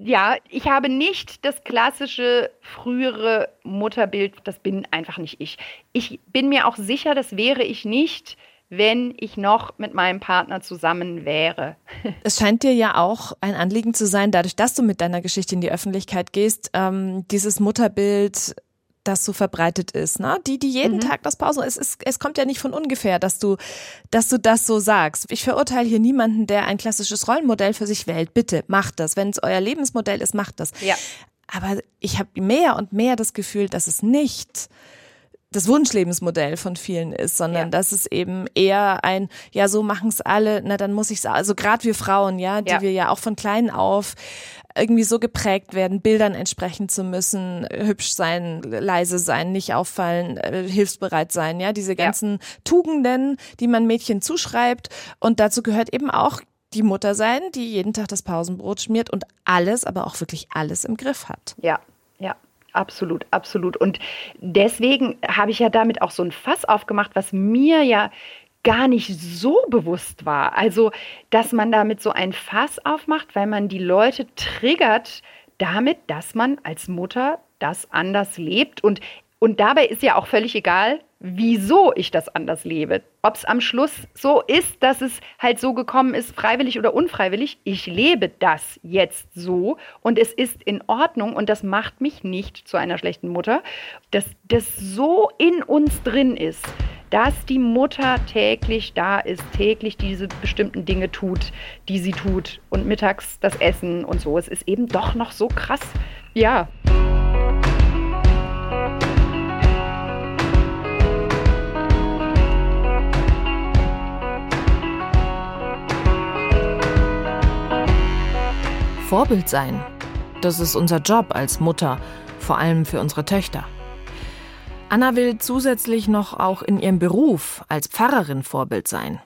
ja, ich habe nicht das klassische frühere Mutterbild, das bin einfach nicht ich. Ich bin mir auch sicher, das wäre ich nicht, wenn ich noch mit meinem Partner zusammen wäre. Es scheint dir ja auch ein Anliegen zu sein, dadurch, dass du mit deiner Geschichte in die Öffentlichkeit gehst, ähm, dieses Mutterbild das so verbreitet ist, ne? Die, die jeden mhm. Tag das Pausen, es ist, es kommt ja nicht von ungefähr, dass du, dass du das so sagst. Ich verurteile hier niemanden, der ein klassisches Rollenmodell für sich wählt. Bitte, macht das. Wenn es euer Lebensmodell ist, macht das. Ja. Aber ich habe mehr und mehr das Gefühl, dass es nicht das Wunschlebensmodell von vielen ist, sondern ja. dass es eben eher ein, ja, so machen es alle, na dann muss ich also gerade wir Frauen, ja, die ja. wir ja auch von klein auf irgendwie so geprägt werden, Bildern entsprechen zu müssen, hübsch sein, leise sein, nicht auffallen, äh, hilfsbereit sein, ja, diese ganzen ja. Tugenden, die man Mädchen zuschreibt und dazu gehört eben auch die Mutter sein, die jeden Tag das Pausenbrot schmiert und alles, aber auch wirklich alles im Griff hat. Ja, ja. Absolut, absolut. Und deswegen habe ich ja damit auch so ein Fass aufgemacht, was mir ja gar nicht so bewusst war. Also, dass man damit so ein Fass aufmacht, weil man die Leute triggert damit, dass man als Mutter das anders lebt. Und, und dabei ist ja auch völlig egal, wieso ich das anders lebe. Ob es am Schluss so ist, dass es halt so gekommen ist, freiwillig oder unfreiwillig. Ich lebe das jetzt so und es ist in Ordnung und das macht mich nicht zu einer schlechten Mutter. Dass das so in uns drin ist, dass die Mutter täglich da ist, täglich diese bestimmten Dinge tut, die sie tut und mittags das Essen und so. Es ist eben doch noch so krass. Ja. Vorbild sein. Das ist unser Job als Mutter, vor allem für unsere Töchter. Anna will zusätzlich noch auch in ihrem Beruf als Pfarrerin Vorbild sein.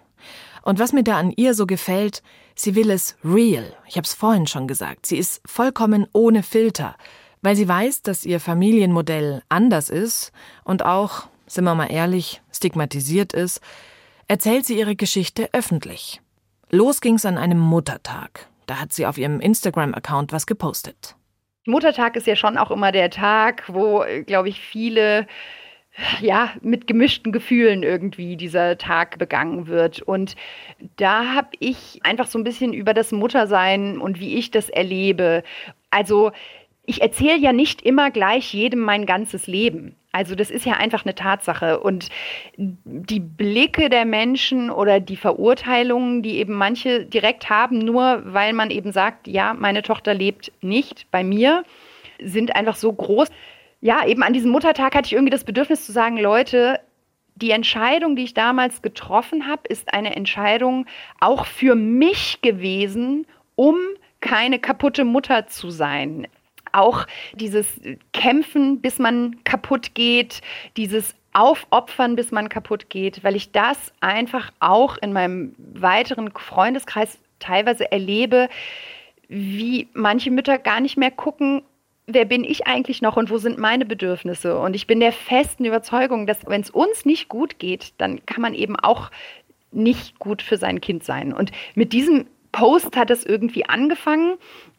Und was mir da an ihr so gefällt, sie will es real. Ich habe es vorhin schon gesagt. Sie ist vollkommen ohne Filter, weil sie weiß, dass ihr Familienmodell anders ist und auch, sind wir mal ehrlich, stigmatisiert ist, erzählt sie ihre Geschichte öffentlich. Los ging's an einem Muttertag. Da hat sie auf ihrem Instagram-Account was gepostet. Muttertag ist ja schon auch immer der Tag, wo, glaube ich, viele ja, mit gemischten Gefühlen irgendwie dieser Tag begangen wird. Und da habe ich einfach so ein bisschen über das Muttersein und wie ich das erlebe. Also ich erzähle ja nicht immer gleich jedem mein ganzes Leben. Also das ist ja einfach eine Tatsache. Und die Blicke der Menschen oder die Verurteilungen, die eben manche direkt haben, nur weil man eben sagt, ja, meine Tochter lebt nicht bei mir, sind einfach so groß. Ja, eben an diesem Muttertag hatte ich irgendwie das Bedürfnis zu sagen, Leute, die Entscheidung, die ich damals getroffen habe, ist eine Entscheidung auch für mich gewesen, um keine kaputte Mutter zu sein. Auch dieses Kämpfen, bis man kaputt geht, dieses Aufopfern, bis man kaputt geht, weil ich das einfach auch in meinem weiteren Freundeskreis teilweise erlebe, wie manche Mütter gar nicht mehr gucken, wer bin ich eigentlich noch und wo sind meine Bedürfnisse? Und ich bin der festen Überzeugung, dass wenn es uns nicht gut geht, dann kann man eben auch nicht gut für sein Kind sein. Und mit diesem Post hat es irgendwie angefangen.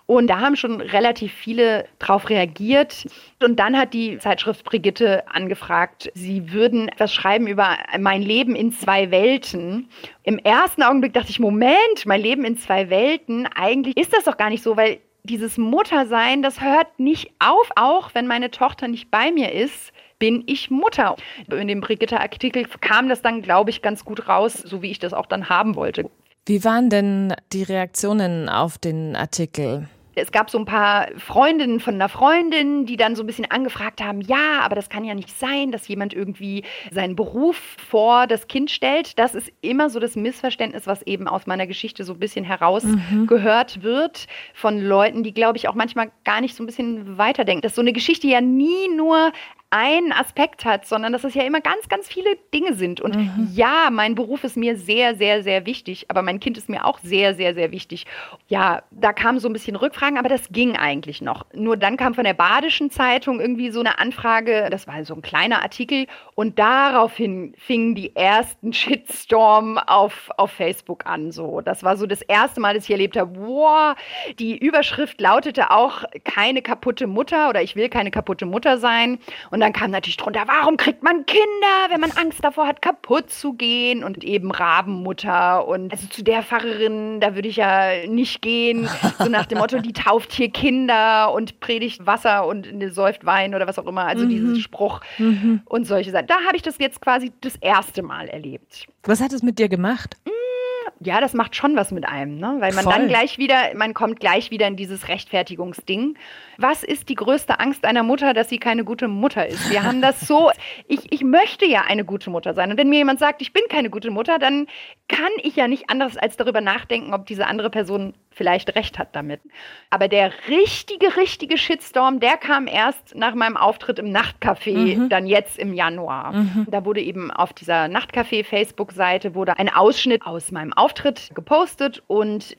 Und da haben schon relativ viele drauf reagiert. Und dann hat die Zeitschrift Brigitte angefragt, sie würden etwas schreiben über mein Leben in zwei Welten. Im ersten Augenblick dachte ich, Moment, mein Leben in zwei Welten, eigentlich ist das doch gar nicht so, weil dieses Muttersein, das hört nicht auf, auch wenn meine Tochter nicht bei mir ist bin ich Mutter. In dem Brigitte-Artikel kam das dann, glaube ich, ganz gut raus, so wie ich das auch dann haben wollte. Wie waren denn die Reaktionen auf den Artikel? Es gab so ein paar Freundinnen von einer Freundin, die dann so ein bisschen angefragt haben, ja, aber das kann ja nicht sein, dass jemand irgendwie seinen Beruf vor das Kind stellt. Das ist immer so das Missverständnis, was eben aus meiner Geschichte so ein bisschen herausgehört mhm. wird von Leuten, die, glaube ich, auch manchmal gar nicht so ein bisschen weiterdenken. Dass so eine Geschichte ja nie nur einen Aspekt hat, sondern dass es ja immer ganz, ganz viele Dinge sind. Und mhm. ja, mein Beruf ist mir sehr, sehr, sehr wichtig, aber mein Kind ist mir auch sehr, sehr, sehr wichtig. Ja, da kamen so ein bisschen Rückfragen, aber das ging eigentlich noch. Nur dann kam von der Badischen Zeitung irgendwie so eine Anfrage, das war so ein kleiner Artikel, und daraufhin fingen die ersten Shitstorm auf, auf Facebook an. So, das war so das erste Mal, dass ich erlebt habe, wow, die Überschrift lautete auch keine kaputte Mutter oder ich will keine kaputte Mutter sein. Und dann kam natürlich drunter, warum kriegt man Kinder, wenn man Angst davor hat, kaputt zu gehen? Und eben Rabenmutter. Und also zu der Pfarrerin, da würde ich ja nicht gehen. So nach dem Motto, die tauft hier Kinder und predigt Wasser und säuft Wein oder was auch immer. Also mhm. diesen Spruch mhm. und solche Sachen. Da habe ich das jetzt quasi das erste Mal erlebt. Was hat es mit dir gemacht? Mhm ja, das macht schon was mit einem, ne? weil man Voll. dann gleich wieder, man kommt gleich wieder in dieses Rechtfertigungsding. Was ist die größte Angst einer Mutter, dass sie keine gute Mutter ist? Wir haben das so, ich, ich möchte ja eine gute Mutter sein. Und wenn mir jemand sagt, ich bin keine gute Mutter, dann kann ich ja nicht anders als darüber nachdenken, ob diese andere Person vielleicht recht hat damit. Aber der richtige, richtige Shitstorm, der kam erst nach meinem Auftritt im Nachtcafé, mhm. dann jetzt im Januar. Mhm. Da wurde eben auf dieser Nachtcafé-Facebook-Seite wurde ein Ausschnitt aus meinem Auftritt gepostet und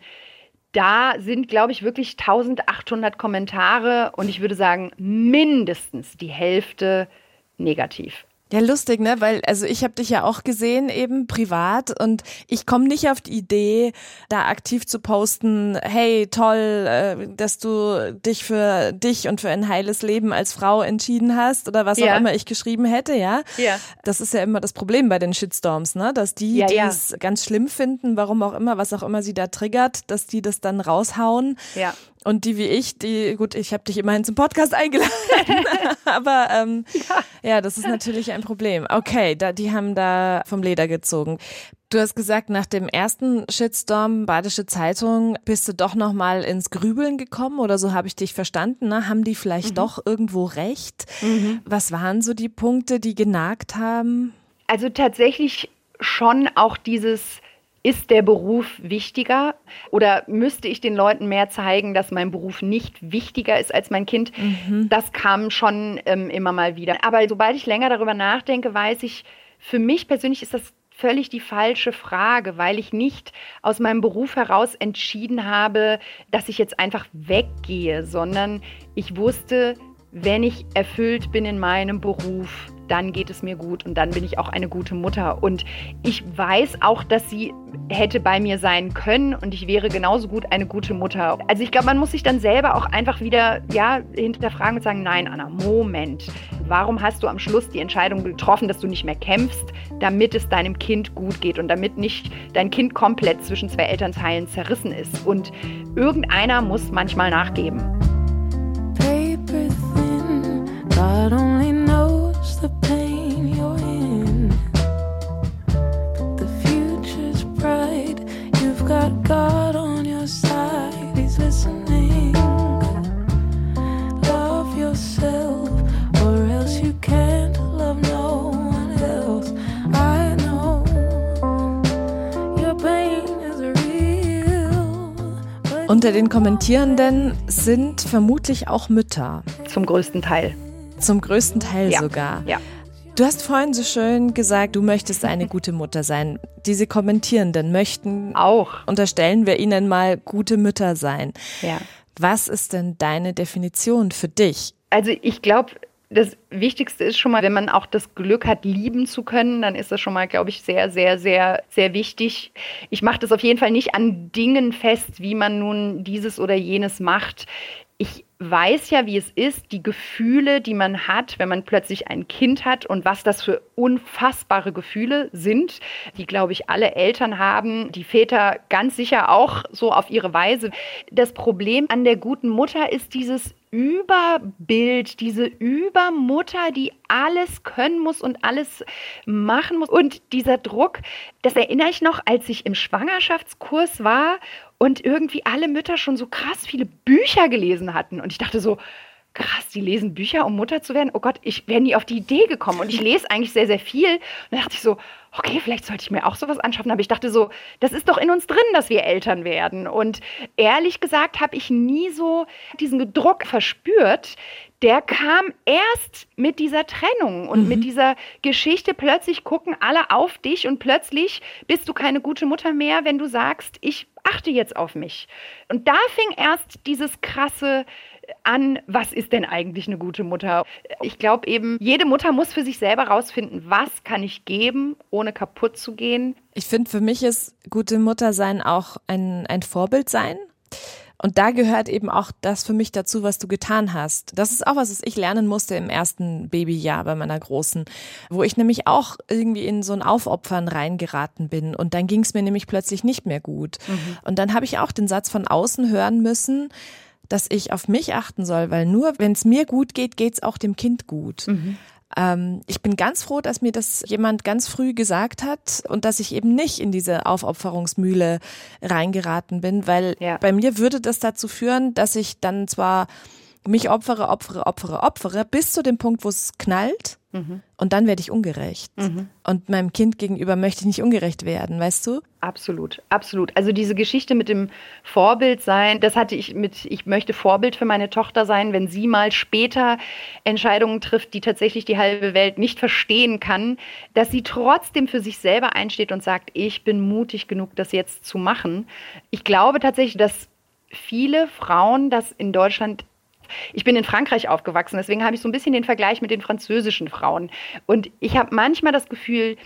da sind, glaube ich, wirklich 1800 Kommentare und ich würde sagen, mindestens die Hälfte negativ. Ja, lustig, ne? Weil, also ich habe dich ja auch gesehen, eben privat, und ich komme nicht auf die Idee, da aktiv zu posten, hey, toll, äh, dass du dich für dich und für ein heiles Leben als Frau entschieden hast oder was ja. auch immer ich geschrieben hätte, ja. Ja. Das ist ja immer das Problem bei den Shitstorms, ne? Dass die, ja, die es ganz schlimm finden, warum auch immer, was auch immer sie da triggert, dass die das dann raushauen. Ja. Und die wie ich, die, gut, ich habe dich immerhin zum Podcast eingeladen, aber ähm, ja. ja. das ist natürlich ein Problem. Okay, da, die haben da vom Leder gezogen. Du hast gesagt, nach dem ersten Shitstorm Badische Zeitung bist du doch noch mal ins Grübeln gekommen oder so habe ich dich verstanden. Ne? Haben die vielleicht mhm. doch irgendwo recht? Mhm. Was waren so die Punkte, die genagt haben? Also tatsächlich schon auch dieses ist der Beruf wichtiger oder müsste ich den Leuten mehr zeigen, dass mein Beruf nicht wichtiger ist als mein Kind? Mhm. Das kam schon ähm, immer mal wieder. Aber sobald ich länger darüber nachdenke, weiß ich, für mich persönlich ist das völlig die falsche Frage, weil ich nicht aus meinem Beruf heraus entschieden habe, dass ich jetzt einfach weggehe, sondern ich wusste, wenn ich erfüllt bin in meinem Beruf, dann geht es mir gut und dann bin ich auch eine gute Mutter. Und ich weiß auch, dass sie hätte bei mir sein können und ich wäre genauso gut eine gute Mutter. Also ich glaube, man muss sich dann selber auch einfach wieder ja, hinterfragen und sagen, nein, Anna, Moment. Warum hast du am Schluss die Entscheidung getroffen, dass du nicht mehr kämpfst, damit es deinem Kind gut geht und damit nicht dein Kind komplett zwischen zwei Elternteilen zerrissen ist? Und irgendeiner muss manchmal nachgeben. Unter den Kommentierenden sind vermutlich auch Mütter. Zum größten Teil. Zum größten Teil Ja. sogar. Ja. Du hast vorhin so schön gesagt, du möchtest eine gute Mutter sein. Diese Kommentierenden möchten, Auch. unterstellen wir ihnen mal, gute Mütter sein. Ja. Was ist denn deine Definition für dich? Also ich glaube, das Wichtigste ist schon mal, wenn man auch das Glück hat, lieben zu können, dann ist das schon mal, glaube ich, sehr, sehr, sehr, sehr wichtig. Ich mache das auf jeden Fall nicht an Dingen fest, wie man nun dieses oder jenes macht. Ich weiß ja, wie es ist, die Gefühle, die man hat, wenn man plötzlich ein Kind hat und was das für unfassbare Gefühle sind, die, glaube ich, alle Eltern haben, die Väter ganz sicher auch so auf ihre Weise. Das Problem an der guten Mutter ist dieses Überbild, diese Übermutter, die alles können muss und alles machen muss. Und dieser Druck, das erinnere ich noch, als ich im Schwangerschaftskurs war und irgendwie alle Mütter schon so krass viele Bücher gelesen hatten. Und ich dachte so, krass, die lesen Bücher, um Mutter zu werden. Oh Gott, ich wäre nie auf die Idee gekommen. Und ich lese eigentlich sehr, sehr viel. Und dann dachte ich so, okay, vielleicht sollte ich mir auch sowas anschaffen. Aber ich dachte so, das ist doch in uns drin, dass wir Eltern werden. Und ehrlich gesagt habe ich nie so diesen Druck verspürt. Der kam erst mit dieser Trennung und mit dieser Geschichte. Plötzlich gucken alle auf dich und plötzlich bist du keine gute Mutter mehr, wenn du sagst, ich achte jetzt auf mich. Und da fing erst dieses krasse an, was ist denn eigentlich eine gute Mutter? Ich glaube eben, jede Mutter muss für sich selber rausfinden, was kann ich geben, ohne kaputt zu gehen. Ich finde, für mich ist gute Mutter sein auch ein, ein Vorbild sein. Und da gehört eben auch das für mich dazu, was du getan hast. Das ist auch was, was ich lernen musste im ersten Babyjahr bei meiner Großen, wo ich nämlich auch irgendwie in so ein Aufopfern reingeraten bin. Und dann ging es mir nämlich plötzlich nicht mehr gut. Und dann habe ich auch den Satz von außen hören müssen, dass ich auf mich achten soll, weil nur wenn es mir gut geht, geht es auch dem Kind gut. Ähm, ich bin ganz froh, dass mir das jemand ganz früh gesagt hat und dass ich eben nicht in diese Aufopferungsmühle reingeraten bin, weil Ja. bei mir würde das dazu führen, dass ich dann zwar mich opfere, opfere, opfere, opfere, bis zu dem Punkt, wo es knallt und dann werde ich ungerecht. Und meinem Kind gegenüber möchte ich nicht ungerecht werden, weißt du? Absolut, absolut. Also diese Geschichte mit dem Vorbild sein, das hatte ich mit, ich möchte Vorbild für meine Tochter sein, wenn sie mal später Entscheidungen trifft, die tatsächlich die halbe Welt nicht verstehen kann, dass sie trotzdem für sich selber einsteht und sagt, ich bin mutig genug, das jetzt zu machen. Ich glaube tatsächlich, dass viele Frauen das in Deutschland ich bin in Frankreich aufgewachsen, deswegen habe ich so ein bisschen den Vergleich mit den französischen Frauen. Und ich habe manchmal das Gefühl,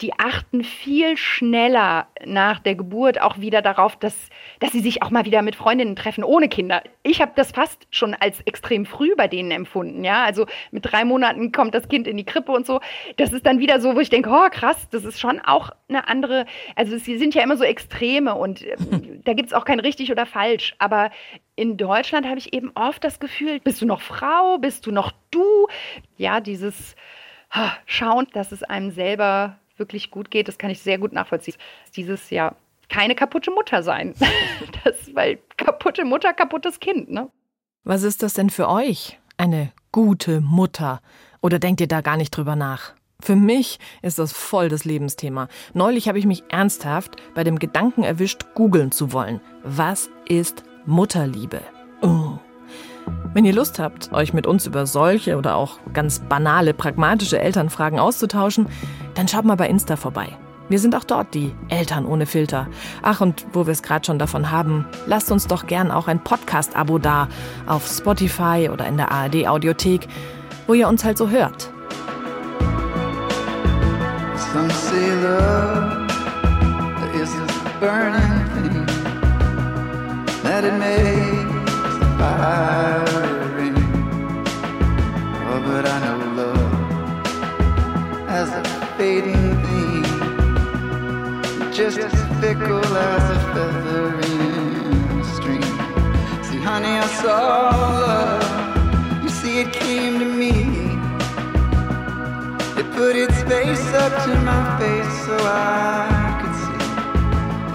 die achten viel schneller nach der Geburt auch wieder darauf, dass, dass sie sich auch mal wieder mit Freundinnen treffen ohne Kinder. Ich habe das fast schon als extrem früh bei denen empfunden. Ja, also mit drei Monaten kommt das Kind in die Krippe und so. Das ist dann wieder so, wo ich denke, oh krass, das ist schon auch eine andere. Also sie sind ja immer so Extreme und äh, da gibt es auch kein richtig oder falsch. Aber in Deutschland habe ich eben oft das Gefühl, bist du noch Frau, bist du noch du? Ja, dieses ha, Schauen, dass es einem selber wirklich gut geht, das kann ich sehr gut nachvollziehen. Dieses ja keine kaputte Mutter sein. Das, weil kaputte Mutter, kaputtes Kind, ne? Was ist das denn für euch? Eine gute Mutter? Oder denkt ihr da gar nicht drüber nach? Für mich ist das voll das Lebensthema. Neulich habe ich mich ernsthaft bei dem Gedanken erwischt, googeln zu wollen. Was ist Mutterliebe? Oh. Wenn ihr Lust habt, euch mit uns über solche oder auch ganz banale, pragmatische Elternfragen auszutauschen, dann schaut mal bei Insta vorbei. Wir sind auch dort die Eltern ohne Filter. Ach, und wo wir es gerade schon davon haben, lasst uns doch gern auch ein Podcast-Abo da auf Spotify oder in der ARD-Audiothek, wo ihr uns halt so hört. Some say love is a burning thing that it makes fire fading thing, just as fickle as a feather in a stream. See, honey, I saw love. You see, it came to me. It put its face up to my face so I could see.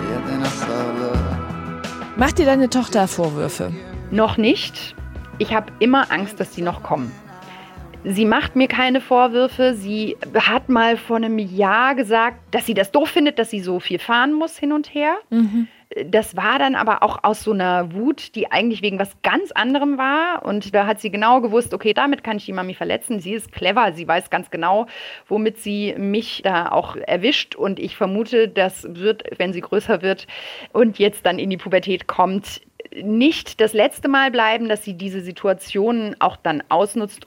Yeah, then I saw love. Macht dir deine Tochter Vorwürfe? Noch nicht. Ich habe immer Angst, dass die noch kommen. Sie macht mir keine Vorwürfe. Sie hat mal vor einem Jahr gesagt, dass sie das doof findet, dass sie so viel fahren muss hin und her. das war dann aber auch aus so einer Wut, die eigentlich wegen was ganz anderem war. Und da hat sie genau gewusst, okay, damit kann ich die Mami verletzen. Sie ist clever, sie weiß ganz genau, womit sie mich da auch erwischt. Und ich vermute, das wird, wenn sie größer wird und jetzt dann in die Pubertät kommt, nicht das letzte Mal bleiben, dass sie diese Situation auch dann ausnutzt.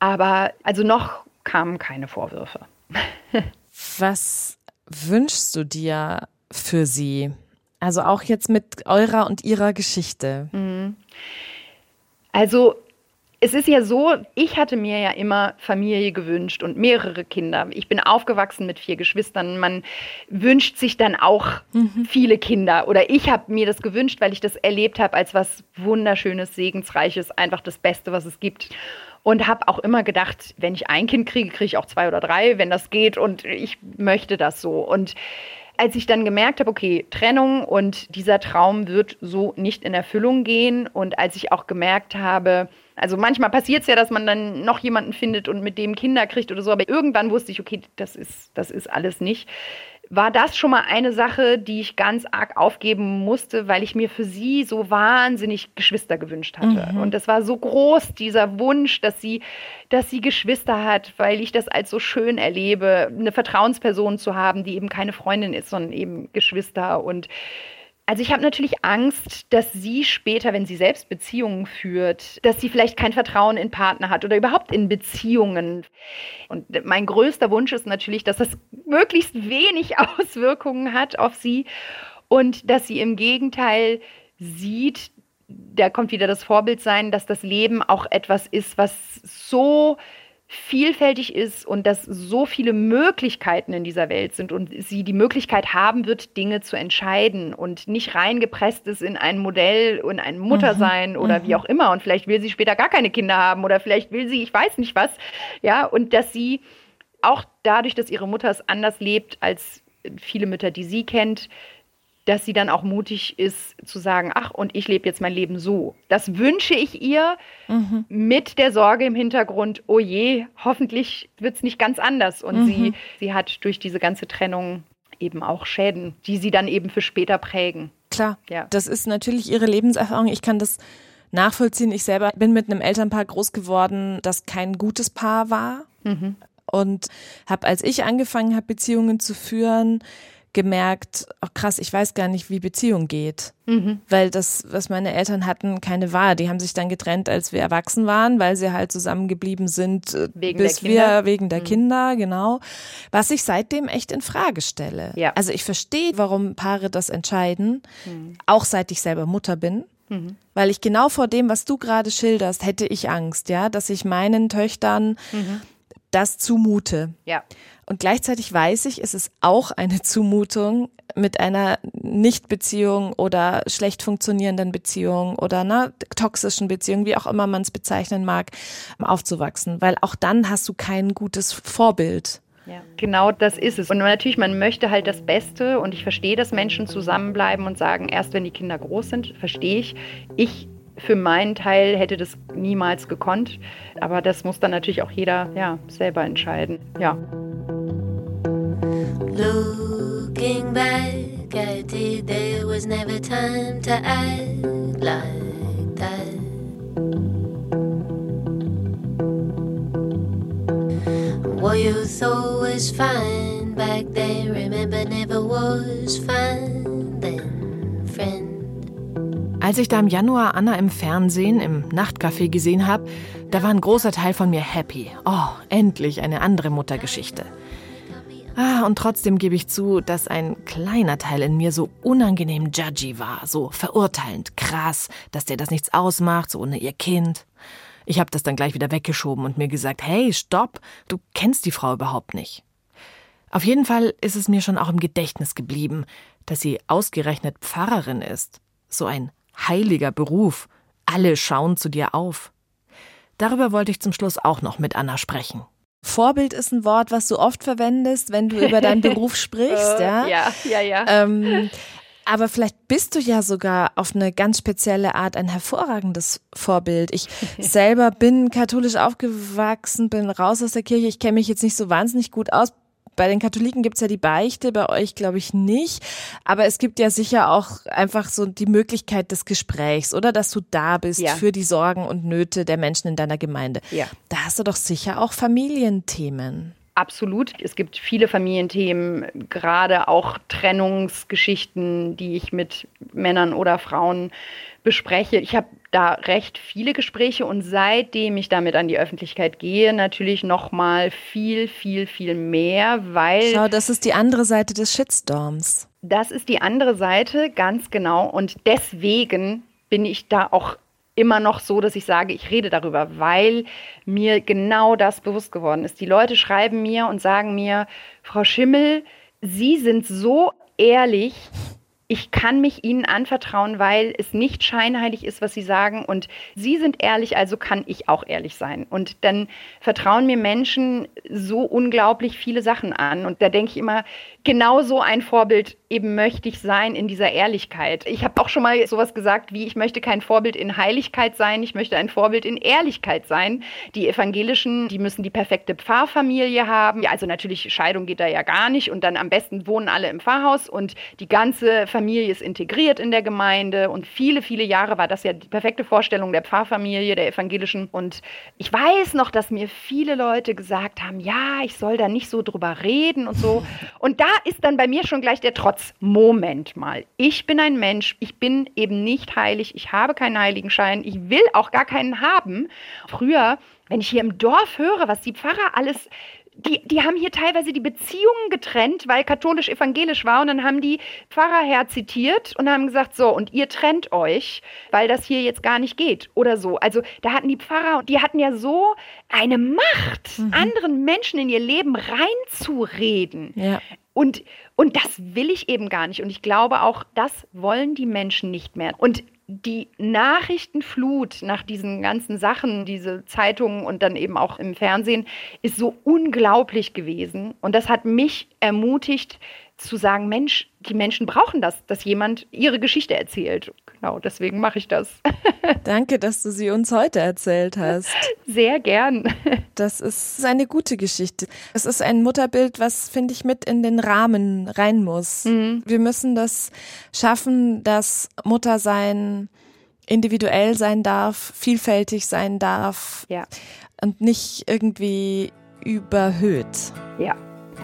Aber also noch kamen keine Vorwürfe. Was wünschst du dir für sie? Also auch jetzt mit eurer und ihrer Geschichte. Mhm. Also es ist ja so, ich hatte mir ja immer Familie gewünscht und mehrere Kinder. Ich bin aufgewachsen mit vier Geschwistern. Man wünscht sich dann auch mhm. viele Kinder. Oder ich habe mir das gewünscht, weil ich das erlebt habe als was Wunderschönes, Segensreiches, einfach das Beste, was es gibt. Und habe auch immer gedacht, wenn ich ein Kind kriege, kriege ich auch zwei oder drei, wenn das geht. Und ich möchte das so. Und als ich dann gemerkt habe, okay, Trennung und dieser Traum wird so nicht in Erfüllung gehen und als ich auch gemerkt habe, also manchmal passiert es ja, dass man dann noch jemanden findet und mit dem Kinder kriegt oder so, aber irgendwann wusste ich, okay, das ist, das ist alles nicht war das schon mal eine Sache, die ich ganz arg aufgeben musste, weil ich mir für sie so wahnsinnig Geschwister gewünscht hatte. Mhm. Und das war so groß, dieser Wunsch, dass sie, dass sie Geschwister hat, weil ich das als so schön erlebe, eine Vertrauensperson zu haben, die eben keine Freundin ist, sondern eben Geschwister und also ich habe natürlich Angst, dass sie später, wenn sie selbst Beziehungen führt, dass sie vielleicht kein Vertrauen in Partner hat oder überhaupt in Beziehungen. Und mein größter Wunsch ist natürlich, dass das möglichst wenig Auswirkungen hat auf sie und dass sie im Gegenteil sieht, da kommt wieder das Vorbild sein, dass das Leben auch etwas ist, was so vielfältig ist und dass so viele Möglichkeiten in dieser Welt sind und sie die Möglichkeit haben wird, Dinge zu entscheiden und nicht reingepresst ist in ein Modell und ein Muttersein mhm. oder mhm. wie auch immer. Und vielleicht will sie später gar keine Kinder haben oder vielleicht will sie, ich weiß nicht was. Ja, und dass sie auch dadurch, dass ihre Mutter es anders lebt als viele Mütter, die sie kennt, dass sie dann auch mutig ist zu sagen, ach, und ich lebe jetzt mein Leben so. Das wünsche ich ihr mhm. mit der Sorge im Hintergrund, oh je, hoffentlich wird es nicht ganz anders. Und mhm. sie, sie hat durch diese ganze Trennung eben auch Schäden, die sie dann eben für später prägen. Klar, ja. das ist natürlich ihre Lebenserfahrung. Ich kann das nachvollziehen. Ich selber bin mit einem Elternpaar groß geworden, das kein gutes Paar war. Mhm. Und habe, als ich angefangen habe, Beziehungen zu führen, gemerkt, oh krass, ich weiß gar nicht, wie Beziehung geht. Mhm. Weil das, was meine Eltern hatten, keine war. Die haben sich dann getrennt, als wir erwachsen waren, weil sie halt zusammengeblieben sind, äh, wegen bis wir wegen der mhm. Kinder, genau. Was ich seitdem echt in Frage stelle. Ja. Also ich verstehe, warum Paare das entscheiden, mhm. auch seit ich selber Mutter bin. Mhm. Weil ich genau vor dem, was du gerade schilderst, hätte ich Angst, ja, dass ich meinen Töchtern mhm. Das zumute. Ja. Und gleichzeitig weiß ich, es ist auch eine Zumutung, mit einer Nichtbeziehung oder schlecht funktionierenden Beziehung oder einer toxischen Beziehung, wie auch immer man es bezeichnen mag, aufzuwachsen. Weil auch dann hast du kein gutes Vorbild. Ja, genau das ist es. Und natürlich, man möchte halt das Beste und ich verstehe, dass Menschen zusammenbleiben und sagen, erst wenn die Kinder groß sind, verstehe ich. Ich für meinen Teil hätte das niemals gekonnt. Aber das muss dann natürlich auch jeder ja, selber entscheiden. Ja. Looking back at it, there was never time to act like that. What you thought was fine back then, remember, never was fine then, friend. Als ich da im Januar Anna im Fernsehen im Nachtcafé gesehen habe, da war ein großer Teil von mir happy. Oh, endlich eine andere Muttergeschichte. Ah, und trotzdem gebe ich zu, dass ein kleiner Teil in mir so unangenehm judgy war, so verurteilend, krass, dass der das nichts ausmacht, so ohne ihr Kind. Ich habe das dann gleich wieder weggeschoben und mir gesagt, hey, stopp, du kennst die Frau überhaupt nicht. Auf jeden Fall ist es mir schon auch im Gedächtnis geblieben, dass sie ausgerechnet Pfarrerin ist. So ein heiliger Beruf. Alle schauen zu dir auf. Darüber wollte ich zum Schluss auch noch mit Anna sprechen. Vorbild ist ein Wort, was du oft verwendest, wenn du über deinen Beruf sprichst, ja. Ja, ja, ja. Ähm, aber vielleicht bist du ja sogar auf eine ganz spezielle Art ein hervorragendes Vorbild. Ich selber bin katholisch aufgewachsen, bin raus aus der Kirche. Ich kenne mich jetzt nicht so wahnsinnig gut aus bei den Katholiken gibt's ja die Beichte, bei euch glaube ich nicht. Aber es gibt ja sicher auch einfach so die Möglichkeit des Gesprächs, oder? Dass du da bist Ja. für die Sorgen und Nöte der Menschen in deiner Gemeinde. Ja. Da hast du doch sicher auch Familienthemen. Absolut. Es gibt viele Familienthemen, gerade auch Trennungsgeschichten, die ich mit Männern oder Frauen bespreche. Ich habe da recht viele Gespräche und seitdem ich damit an die Öffentlichkeit gehe, natürlich noch mal viel, viel, viel mehr, weil Schau, das ist die andere Seite des Shitstorms. das ist die andere Seite, ganz genau. Und deswegen bin ich da auch immer noch so, dass ich sage, ich rede darüber, weil mir genau das bewusst geworden ist. Die Leute schreiben mir und sagen mir, Frau Schimmel, Sie sind so ehrlich. Ich kann mich Ihnen anvertrauen, weil es nicht scheinheilig ist, was Sie sagen. Und Sie sind ehrlich, also kann ich auch ehrlich sein. Und dann vertrauen mir Menschen so unglaublich viele Sachen an. Und da denke ich immer, genau so ein Vorbild eben möchte ich sein in dieser Ehrlichkeit. Ich habe auch schon mal sowas gesagt wie, ich möchte kein Vorbild in Heiligkeit sein, ich möchte ein Vorbild in Ehrlichkeit sein. Die Evangelischen, die müssen die perfekte Pfarrfamilie haben. Ja, also natürlich, Scheidung geht da ja gar nicht. Und dann am besten wohnen alle im Pfarrhaus und die ganze Familie ist integriert in der Gemeinde. Und viele, viele Jahre war das ja die perfekte Vorstellung der Pfarrfamilie, der Evangelischen. Und ich weiß noch, dass mir viele Leute gesagt haben, ja, ich soll da nicht so drüber reden und so. Und da ist dann bei mir schon gleich der Trotz. Moment mal. Ich bin ein Mensch. Ich bin eben nicht heilig. Ich habe keinen Heiligenschein. Ich will auch gar keinen haben. Früher, wenn ich hier im Dorf höre, was die Pfarrer alles die, die haben hier teilweise die Beziehungen getrennt, weil katholisch-evangelisch war. Und dann haben die Pfarrer herzitiert und haben gesagt, so, und ihr trennt euch, weil das hier jetzt gar nicht geht oder so. Also da hatten die Pfarrer, die hatten ja so eine Macht, anderen Menschen in ihr Leben reinzureden. Ja. Und, und das will ich eben gar nicht. Und ich glaube auch, das wollen die Menschen nicht mehr. Und die Nachrichtenflut nach diesen ganzen Sachen, diese Zeitungen und dann eben auch im Fernsehen, ist so unglaublich gewesen. Und das hat mich ermutigt zu sagen, Mensch, die Menschen brauchen das, dass jemand ihre Geschichte erzählt. Genau, deswegen mache ich das. Danke, dass du sie uns heute erzählt hast. Sehr gern. Das ist eine gute Geschichte. Es ist ein Mutterbild, was, finde ich, mit in den Rahmen rein muss. Wir müssen das schaffen, dass Muttersein individuell sein darf, vielfältig sein darf Ja, und nicht irgendwie überhöht. ja,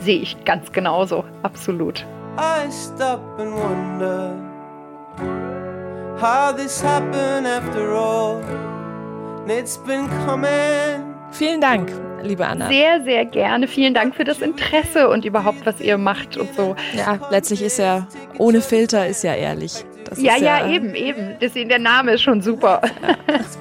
sehe ich ganz genauso. Absolut. I stop and wonder how this happened after all. And it's been coming. Vielen Dank, liebe Anna. Sehr, sehr gerne. Vielen Dank für das Interesse und überhaupt, was ihr macht und so. Ja, letztlich ist ja ohne Filter ist ja ehrlich. Das Ja, ist ja, eben, eben. Deswegen der Name ist schon super. Let's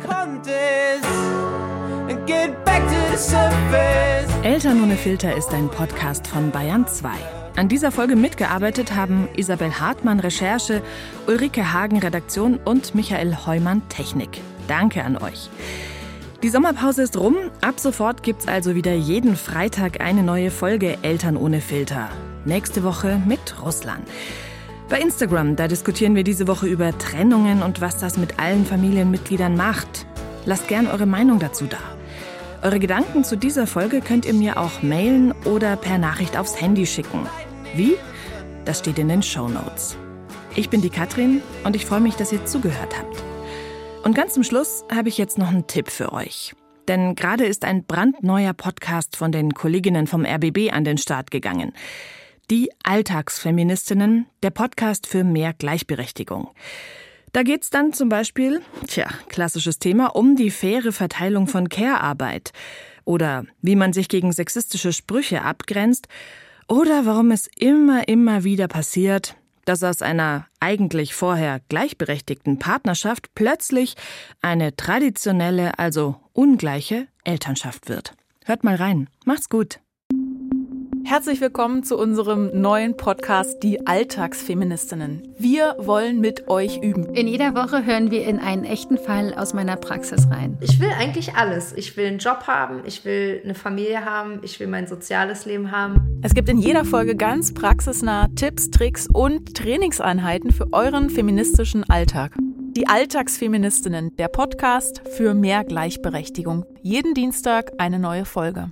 Eltern ohne Filter ist ein Podcast von Bayern 2. An dieser Folge mitgearbeitet haben Isabel Hartmann Recherche, Ulrike Hagen Redaktion und Michael Heumann Technik. Danke an euch. Die Sommerpause ist rum. Ab sofort gibt's also wieder jeden Freitag eine neue Folge Eltern ohne Filter. Nächste Woche mit Russland. Bei Instagram, da diskutieren wir diese Woche über Trennungen und was das mit allen Familienmitgliedern macht. Lasst gern eure Meinung dazu da. Eure Gedanken zu dieser Folge könnt ihr mir auch mailen oder per Nachricht aufs Handy schicken. Wie? Das steht in den Show Notes. Ich bin die Katrin und ich freue mich, dass ihr zugehört habt. Und ganz zum Schluss habe ich jetzt noch einen Tipp für euch. Denn gerade ist ein brandneuer Podcast von den Kolleginnen vom RBB an den Start gegangen. Die Alltagsfeministinnen, der Podcast für mehr Gleichberechtigung. Da geht's dann zum Beispiel, tja, klassisches Thema, um die faire Verteilung von Care-Arbeit oder wie man sich gegen sexistische Sprüche abgrenzt oder warum es immer, immer wieder passiert, dass aus einer eigentlich vorher gleichberechtigten Partnerschaft plötzlich eine traditionelle, also ungleiche Elternschaft wird. Hört mal rein. Macht's gut. Herzlich willkommen zu unserem neuen Podcast Die Alltagsfeministinnen. Wir wollen mit euch üben. In jeder Woche hören wir in einen echten Fall aus meiner Praxis rein. Ich will eigentlich alles. Ich will einen Job haben, ich will eine Familie haben, ich will mein soziales Leben haben. Es gibt in jeder Folge ganz praxisnah Tipps, Tricks und Trainingseinheiten für euren feministischen Alltag. Die Alltagsfeministinnen, der Podcast für mehr Gleichberechtigung. Jeden Dienstag eine neue Folge.